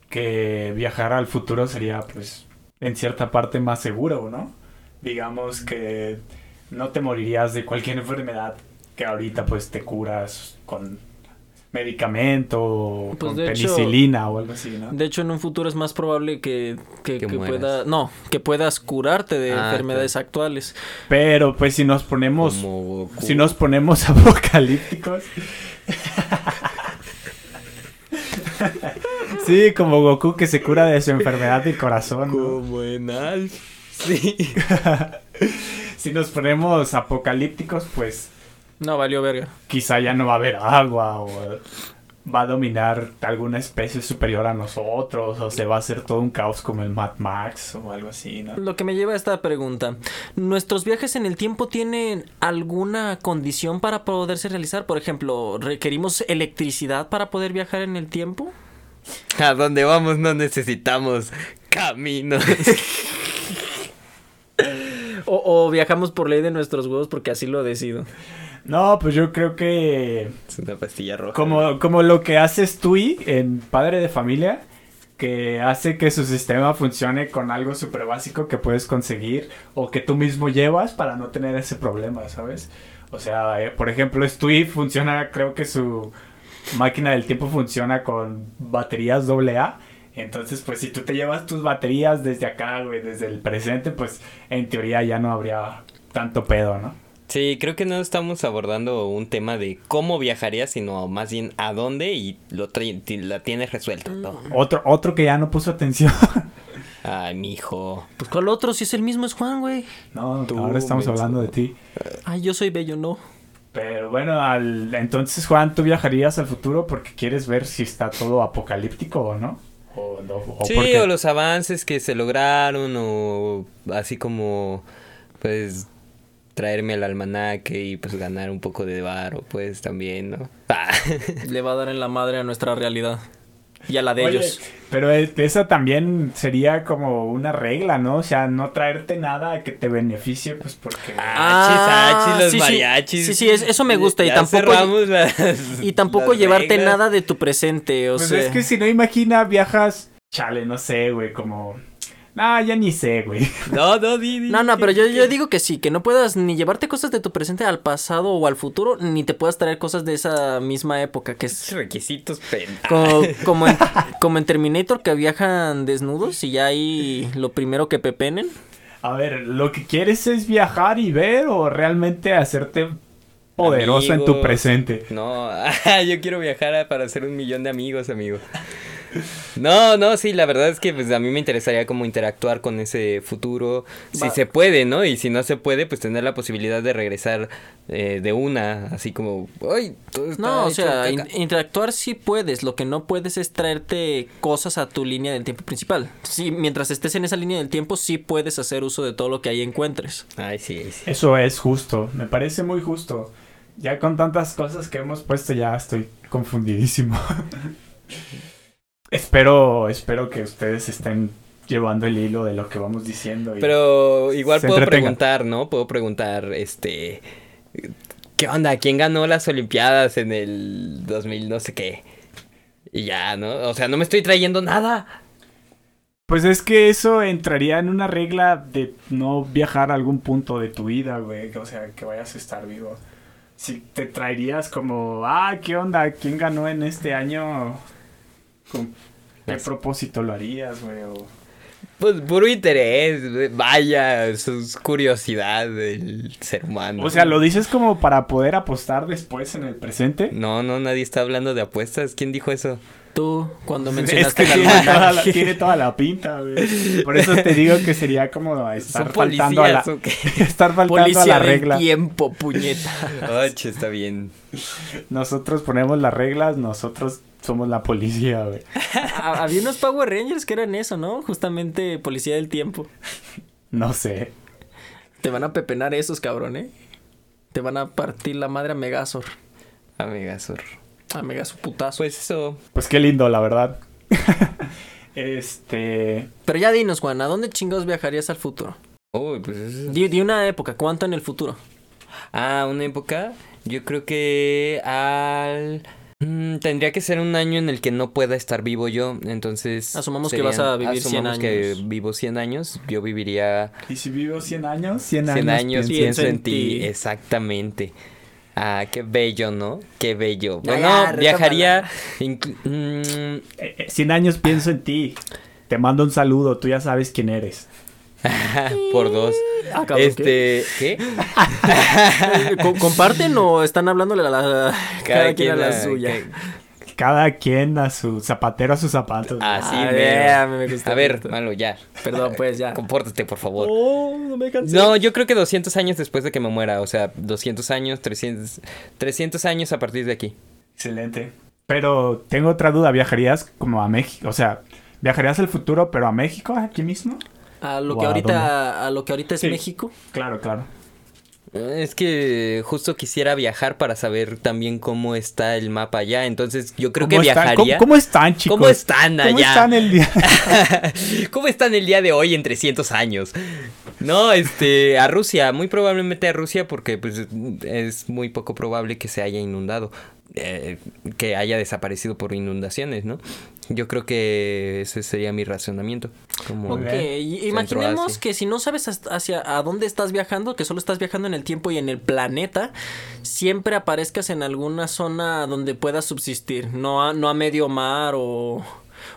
que viajar al futuro sería, pues, en cierta parte más seguro, ¿no? Digamos que no te morirías de cualquier enfermedad que ahorita, pues, te curas con medicamento o Pues, con hecho- penicilina o algo así, ¿no? De hecho, en un futuro es más probable que, que, Que que mueras. pueda, no, que puedas curarte de Ah, enfermedades actuales. Pero, pues, si nos ponemos... Si nos ponemos apocalípticos. sí, como Goku que se cura de su enfermedad del corazón. ¿no? Como en Alf. Sí. si nos ponemos apocalípticos, pues No, valió verga. quizá ya no va a haber agua o va a dominar alguna especie superior a nosotros o se va a hacer todo un caos como el Mad Max o algo así, ¿no? Lo que me lleva a esta pregunta. ¿Nuestros viajes en el tiempo tienen alguna condición para poderse realizar? Por ejemplo, ¿requerimos electricidad para poder viajar en el tiempo? A donde vamos no necesitamos caminos. ¿O, o viajamos por ley de nuestros huevos porque así lo decido? No, pues yo creo que es una pastilla roja. Como, como lo que hace Stewie en Padre de Familia, que hace que su sistema funcione con algo súper básico que puedes conseguir o que tú mismo llevas para no tener ese problema, ¿sabes? O sea, eh, por ejemplo, Stewie funciona, creo que su máquina del tiempo funciona con baterías AA. Entonces, pues si tú te llevas tus baterías desde acá, güey, desde el presente, pues en teoría ya no habría tanto pedo, ¿no? Sí, creo que no estamos abordando un tema de cómo viajaría, sino más bien a dónde y lo la tienes resuelto. todo. Otro, otro que ya no puso atención. Ay, mijo. Pues ¿cuál otro? Si es el mismo, es Juan, güey. No, Tú, ahora estamos menso. hablando de ti. Ay, yo soy bello, no. Pero bueno, al, entonces Juan, ¿tú viajarías al futuro porque quieres ver si está todo apocalíptico o no? O, no, o Sí, porque- o los avances que se lograron, o así como, pues, traerme el almanaque y pues ganar un poco de varo, pues también, ¿no? Ah. Le va a dar en la madre a nuestra realidad. Y a la de Oye, ellos. Pero es- esa también sería como una regla, ¿no? O sea, no traerte nada que te beneficie, pues porque... Ah, achis, los sí, sí. mariachis. Sí, sí, es- eso me gusta, y tampoco- las- Y tampoco las llevarte reglas. nada de tu presente, o pues sea. es que si no imagina, viajas, chale, no sé, güey, como... No, ya ni sé, güey. No, no, di, di. No, no, pero yo, yo digo que sí, que no puedas ni llevarte cosas de tu presente al pasado o al futuro, ni te puedas traer cosas de esa misma época, que es Requisitos como, como, en, como en Terminator que viajan desnudos y ya ahí lo primero que pepenen. A ver, ¿lo que quieres es viajar y ver o realmente hacerte poderoso en tu presente? No, yo quiero viajar para hacer un millón de amigos, amigo. No, no, sí, la verdad es que pues a mí me interesaría como interactuar con ese futuro, si Va- se puede, ¿no? Y si no se puede, pues tener la posibilidad de regresar eh, de una, así como, ¡ay! Todo está No, o sea, caca". in- interactuar sí puedes, lo que no puedes es traerte cosas a tu línea del tiempo principal. Sí, mientras estés en esa línea del tiempo sí puedes hacer uso de todo lo que ahí encuentres. Ay, sí, sí. Eso es justo, me parece muy justo. Ya con tantas cosas que hemos puesto ya estoy confundidísimo. espero, espero que ustedes estén llevando el hilo de lo que vamos diciendo. y- Pero igual puedo preguntar, ¿no? Puedo preguntar, este... ¿Qué onda? ¿Quién ganó las Olimpiadas en el 2000 no sé qué? Y ya, ¿no? O sea, no me estoy trayendo nada. Pues es que eso entraría en una regla de no viajar a algún punto de tu vida, güey. O sea, que vayas a estar vivo. Si te traerías como, ah, ¿qué onda? ¿Quién ganó en este año? ¿Con qué propósito lo harías, güey? O- Pues puro interés, vaya, eso es curiosidad del ser humano. O sea, ¿lo dices como para poder apostar después en el presente? No, no, nadie está hablando de apuestas. ¿Quién dijo eso? Tú, cuando Es mencionaste que el tiene toda, la, almanaque. tiene toda la pinta, güey. Por eso te digo que sería como estar ¿Son faltando a la, estar faltando a Policía la del regla. tiempo, puñeta. Oye, está bien. Nosotros ponemos las reglas, nosotros somos la policía, güey. Ha- Había unos Power Rangers que eran eso, ¿no? Justamente policía del tiempo. No sé. Te van a pepenar esos, cabrón, ¿eh? Te van a partir la madre a Megazord. Amigasor. A Megazord putazo. Pues eso. Pues qué lindo, la verdad. este. Pero ya dinos, Juan, ¿a dónde chingados viajarías al futuro? Uy, pues eso. Di, di una época, ¿cuánto en el futuro? Ah, una época. Yo creo que al. Mm, tendría que ser un año en el que no pueda estar vivo yo, entonces... Asumamos que vas a vivir 100 asumamos que años. vivo 100 años, yo viviría ¿Y si vivo 100 años? 100 100 años, pienso- pienso en ti, ti. exactamente. Ah, qué bello, ¿no? Qué bello. Ya, Bueno, ya, viajaría... inclu- mm, Eh, eh, 100 años pienso en ti. Te mando un saludo, tú ya sabes quién eres. por dos. Ah, Este, ¿qué? ¿qué? Co- ¿Comparten o están hablándole a la, cada, quien a la a- suya? Ca- Cada quien a su zapatero a sus zapatos. Así, Ah, mero. bien, me gusta, A ver, malo, ya. Perdón, pues ya. Compórtate, por favor. Oh, no me cansé. No, yo creo que 200 años después de que me muera. O sea, 200 años, 300, 300 años a partir de aquí. Excelente. Pero tengo otra duda, ¿viajarías como a México? O sea, ¿viajarías al futuro pero a México, aquí mismo? A lo ¿O que a ahorita, a lo que ahorita es Sí. México. Claro, claro. Es que justo quisiera viajar para saber también cómo está el mapa allá. Entonces, yo creo que viajaría. ¿Cómo, cómo están, chicos? ¿Cómo están allá? ¿Cómo están el día? ¿Cómo están el día de hoy en 300 años? No, este, a Rusia, muy probablemente a Rusia porque pues es muy poco probable que se haya inundado, eh, que haya desaparecido por inundaciones, ¿no? Yo creo que ese sería mi razonamiento. Como, Ok, imaginemos que si no sabes hacia a dónde estás viajando, que solo estás viajando en el tiempo y en el planeta, siempre aparezcas en alguna zona donde puedas subsistir, no a, no a medio mar o,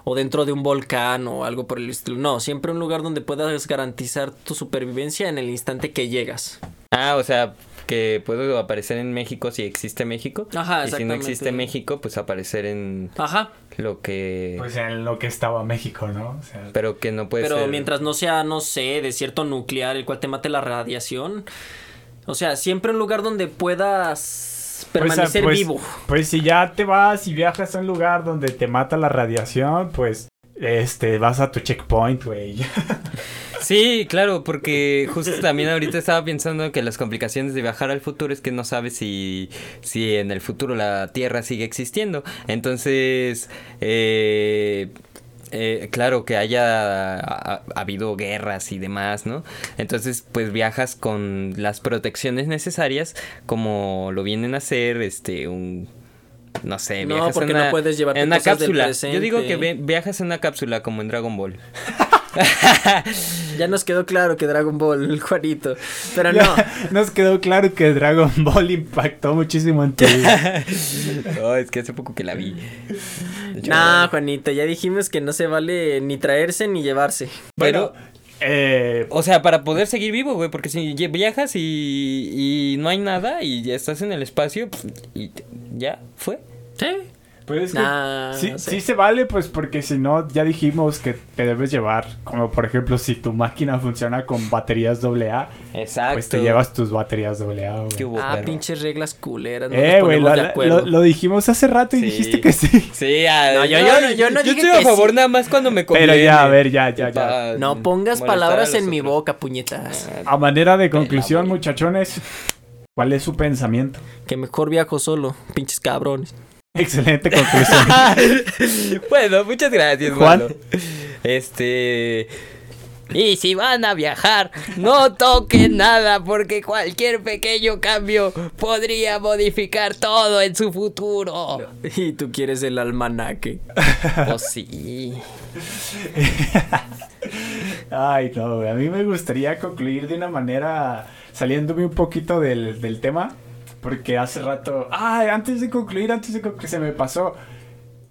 o dentro de un volcán o algo por el estilo. No, siempre un lugar donde puedas garantizar tu supervivencia en el instante que llegas. Ah, o sea, que puedo aparecer en México si existe México. Ajá, Y si no existe. México, pues aparecer en Ajá. lo que... Pues en lo que estaba México, ¿no? O sea, pero que no puede Pero ser... mientras no sea, no sé, desierto nuclear, el cual te mate la radiación. O sea, siempre un lugar donde puedas pues, permanecer pues- vivo. Pues si ya te vas y viajas a un lugar donde te mata la radiación, pues este vas a tu checkpoint, güey. Sí, claro, porque justo también ahorita estaba pensando que las complicaciones de viajar al futuro es que no sabes si, si en el futuro la Tierra sigue existiendo. Entonces, eh, eh, claro que haya ha- ha habido guerras y demás, ¿no? Entonces, pues viajas con las protecciones necesarias, como lo vienen a hacer, este, un... No sé, No, viajas porque en no una, puedes llevarte en una cosas del cápsula. Yo digo que viajas en una cápsula como en Dragon Ball. Ya nos quedó claro que Dragon Ball, Juanito. Pero no. Ya Nos quedó claro que Dragon Ball impactó muchísimo en tu vida. No, es que hace poco que la vi. No, Juanito, ya dijimos que no se vale ni traerse ni llevarse. Bueno, eh, O sea, para poder seguir vivo, güey, porque si viajas y, y no hay nada y ya estás en el espacio pues, y ya fue. Sí. Pues es que Nah, sí, no sé. sí se vale, pues porque si no, ya dijimos que te debes llevar, como por ejemplo, si tu máquina funciona con baterías AA, Exacto. pues te llevas tus baterías AA, güey. ¿Qué hubo, Ah, perro? pinches reglas culeras. No Eh, güey, lo, dijimos hace rato y Sí. dijiste que sí. Sí, ah, No, yo- yo- yo no dije estoy a favor sí. nada más cuando me Pero conviene. ya, a ver, ya, ya, ya. No pongas palabras a en mi boca, puñetas. A manera de conclusión, muchachones, ¿cuál es su pensamiento? Que mejor viajo solo, pinches cabrones. Excelente conclusión. bueno, muchas gracias, Juan. Este. Y si van a viajar, no toquen nada porque cualquier pequeño cambio podría modificar todo en su futuro. Y tú quieres el almanaque. Pues sí. Ay, no, güey, a mí me gustaría concluir de una manera saliéndome un poquito del, del tema, porque hace rato, ay, antes de concluir, antes de concluir, se me pasó.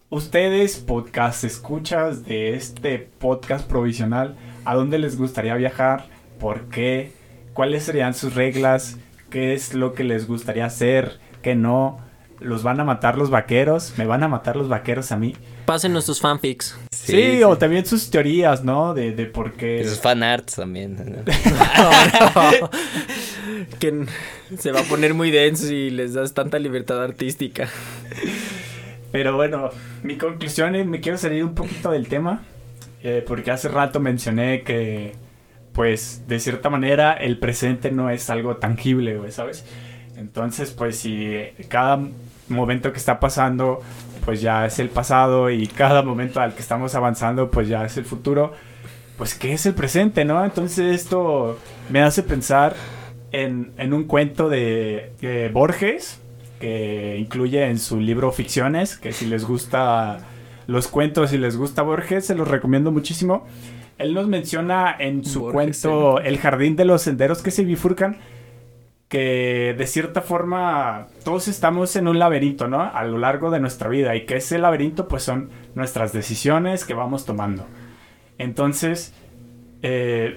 Ustedes, podcast escuchas de este podcast provisional, ¿a dónde les gustaría viajar? ¿Por qué? ¿Cuáles serían sus reglas? ¿Qué es lo que les gustaría hacer? ¿Qué no? ¿Los van a matar los vaqueros? ¿Me van a matar los vaqueros a mí? Pasen nuestros fanfics. Sí, o también sus teorías, ¿no? De, de por qué. Esos fanarts también. ¿no? que se va a poner muy denso y les das tanta libertad artística. Pero bueno, mi conclusión es, me quiero salir un poquito del tema, eh, porque hace rato mencioné que, pues, de cierta manera, el presente no es algo tangible, güey, ¿sabes? Entonces, pues, si cada momento que está pasando, pues ya es el pasado y cada momento al que estamos avanzando, pues ya es el futuro, pues, ¿qué es el presente, no? Entonces, esto me hace pensar en, en un cuento de, de Borges, que incluye en su libro Ficciones, que si les gusta los cuentos, si les gusta Borges, se los recomiendo muchísimo. Él nos menciona en su Borges, cuento El jardín de los senderos que se bifurcan, que de cierta forma todos estamos en un laberinto, ¿no? A lo largo de nuestra vida y que ese laberinto pues son nuestras decisiones que vamos tomando. Entonces, eh,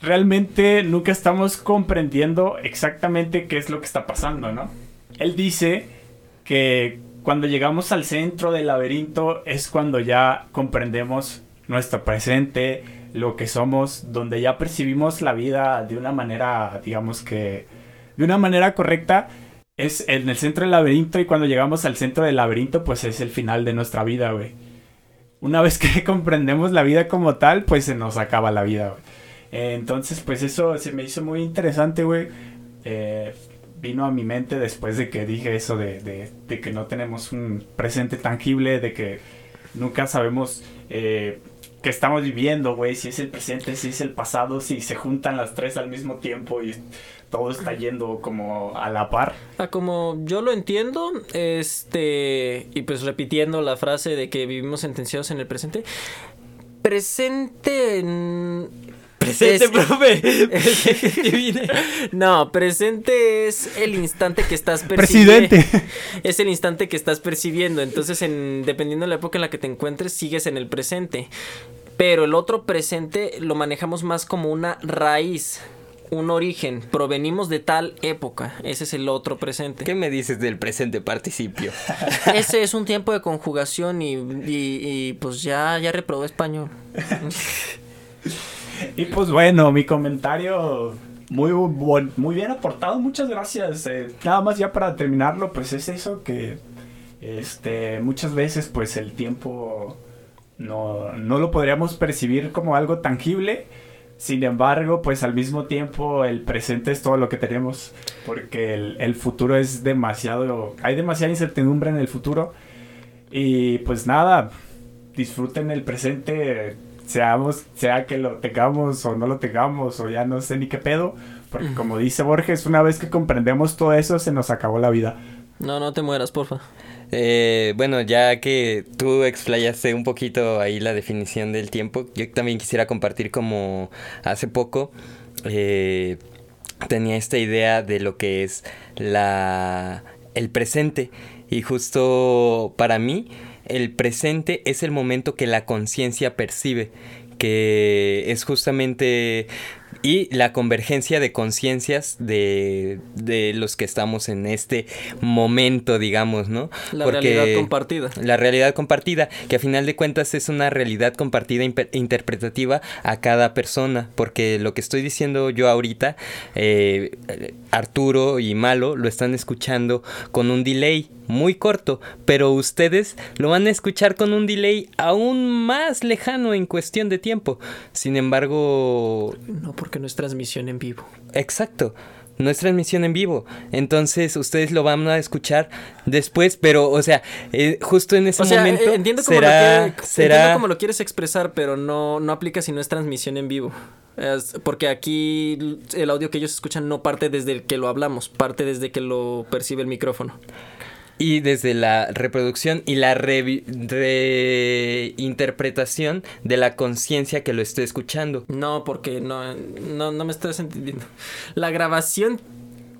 realmente nunca estamos comprendiendo exactamente qué es lo que está pasando, ¿no? Él dice que cuando llegamos al centro del laberinto es cuando ya comprendemos nuestro presente, lo que somos, donde ya percibimos la vida de una manera, digamos que, de una manera correcta. Es en el centro del laberinto y cuando llegamos al centro del laberinto pues es el final de nuestra vida, güey. Una vez que comprendemos la vida como tal, pues se nos acaba la vida, güey. Eh, entonces, pues eso se me hizo muy interesante, güey. Eh, vino a mi mente después de que dije eso de, de- que no tenemos un presente tangible, de que nunca sabemos eh, qué estamos viviendo, güey. Si es el presente, si es el pasado, si se juntan las tres al mismo tiempo y todo está yendo como a la par. Ah, como yo lo entiendo, este, y pues repitiendo la frase de que vivimos sentenciados en el presente, presente... en- Presente, es- profe. No, presente es el instante que estás percibiendo. Presidente. Es el instante que estás percibiendo. Entonces, en, dependiendo de la época en la que te encuentres, sigues en el presente. Pero el otro presente lo manejamos más como una raíz. Un origen, provenimos de tal época. Ese es el otro presente. ¿Qué me dices del presente participio? Ese es un tiempo de conjugación y, y- y, pues ya, ya reprobé español. Y pues bueno, mi comentario muy, muy bien aportado, muchas gracias. Eh, nada más ya para terminarlo, pues es eso que este, muchas veces pues el tiempo no, no lo podríamos percibir como algo tangible. Sin embargo, pues al mismo tiempo el presente es todo lo que tenemos, porque el, el futuro es demasiado, hay demasiada incertidumbre en el futuro. Y pues nada, disfruten el presente, seamos, sea que lo tengamos o no lo tengamos, o ya no sé ni qué pedo, porque como dice Borges, una vez que comprendemos todo eso, se nos acabó la vida. No, no te mueras, porfa. Eh, bueno, ya que tú explayaste un poquito ahí la definición del tiempo, yo también quisiera compartir como hace poco eh, tenía esta idea de lo que es la el presente. Y justo para mí el presente es el momento que la conciencia percibe que es justamente y la convergencia de conciencias de, de los que estamos en este momento, digamos, ¿no? La Porque- realidad compartida. la realidad compartida, que a final de cuentas es una realidad compartida interpretativa a cada persona, porque lo que estoy diciendo yo ahorita, eh, Arturo y Malo lo están escuchando con un delay muy corto, pero ustedes lo van a escuchar con un delay aún más lejano en cuestión de tiempo. Sin embargo, No, porque no es transmisión en vivo. Exacto. No es transmisión en vivo. Entonces ustedes lo van a escuchar después, pero, o sea, eh, justo en ese O sea, momento eh, entiendo cómo, será, lo quiere- será entiendo lo quieres expresar, pero no, no aplica si no es transmisión en vivo. Es- porque aquí el audio que ellos escuchan no parte desde el que lo hablamos, parte desde que lo percibe el micrófono. Y desde la reproducción y la reinterpretación de la conciencia que lo esté escuchando. No, porque no, no, no me estás entendiendo. La grabación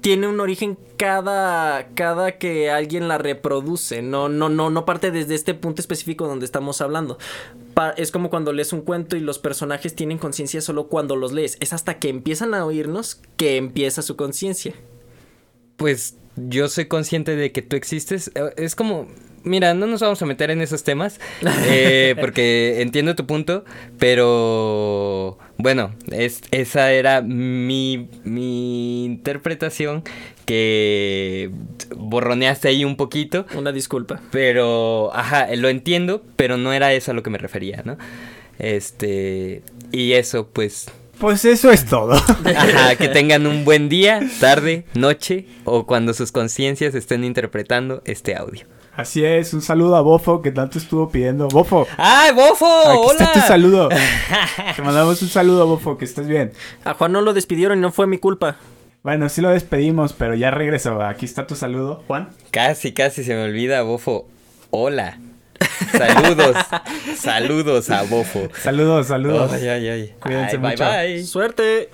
tiene un origen cada, cada que alguien la reproduce. No, no, no, no parte desde este punto específico donde estamos hablando. Pa- es como cuando lees un cuento y los personajes tienen conciencia solo cuando los lees. Es hasta que empiezan a oírnos que empieza su conciencia. Pues yo soy consciente de que tú existes. Eh, Es como, mira, no nos vamos a meter en esos temas, eh, porque entiendo tu punto, pero bueno, es, esa era mi, mi interpretación que borroneaste ahí un poquito. Una disculpa. Pero, ajá, lo entiendo, pero no era eso a lo que me refería, ¿no? Este, y eso, pues, Pues eso es todo. ajá, que tengan un buen día, tarde, noche, o cuando sus conciencias estén interpretando este audio. Así es, un saludo a Bofo que tanto estuvo pidiendo. Bofo, ¡Ay, bofo! aquí ¡Hola! está tu saludo. Te mandamos un saludo, Bofo, que estés bien. A Juan no lo despidieron y no fue mi culpa. Bueno, sí lo despedimos, pero ya regresó. Aquí está tu saludo, Juan. Casi, casi se me olvida, bofo. Hola. Saludos. Saludos a bofo. Saludos, saludos. Ay, ay, ay. Cuídense Ay, bye, mucho. bye. Suerte.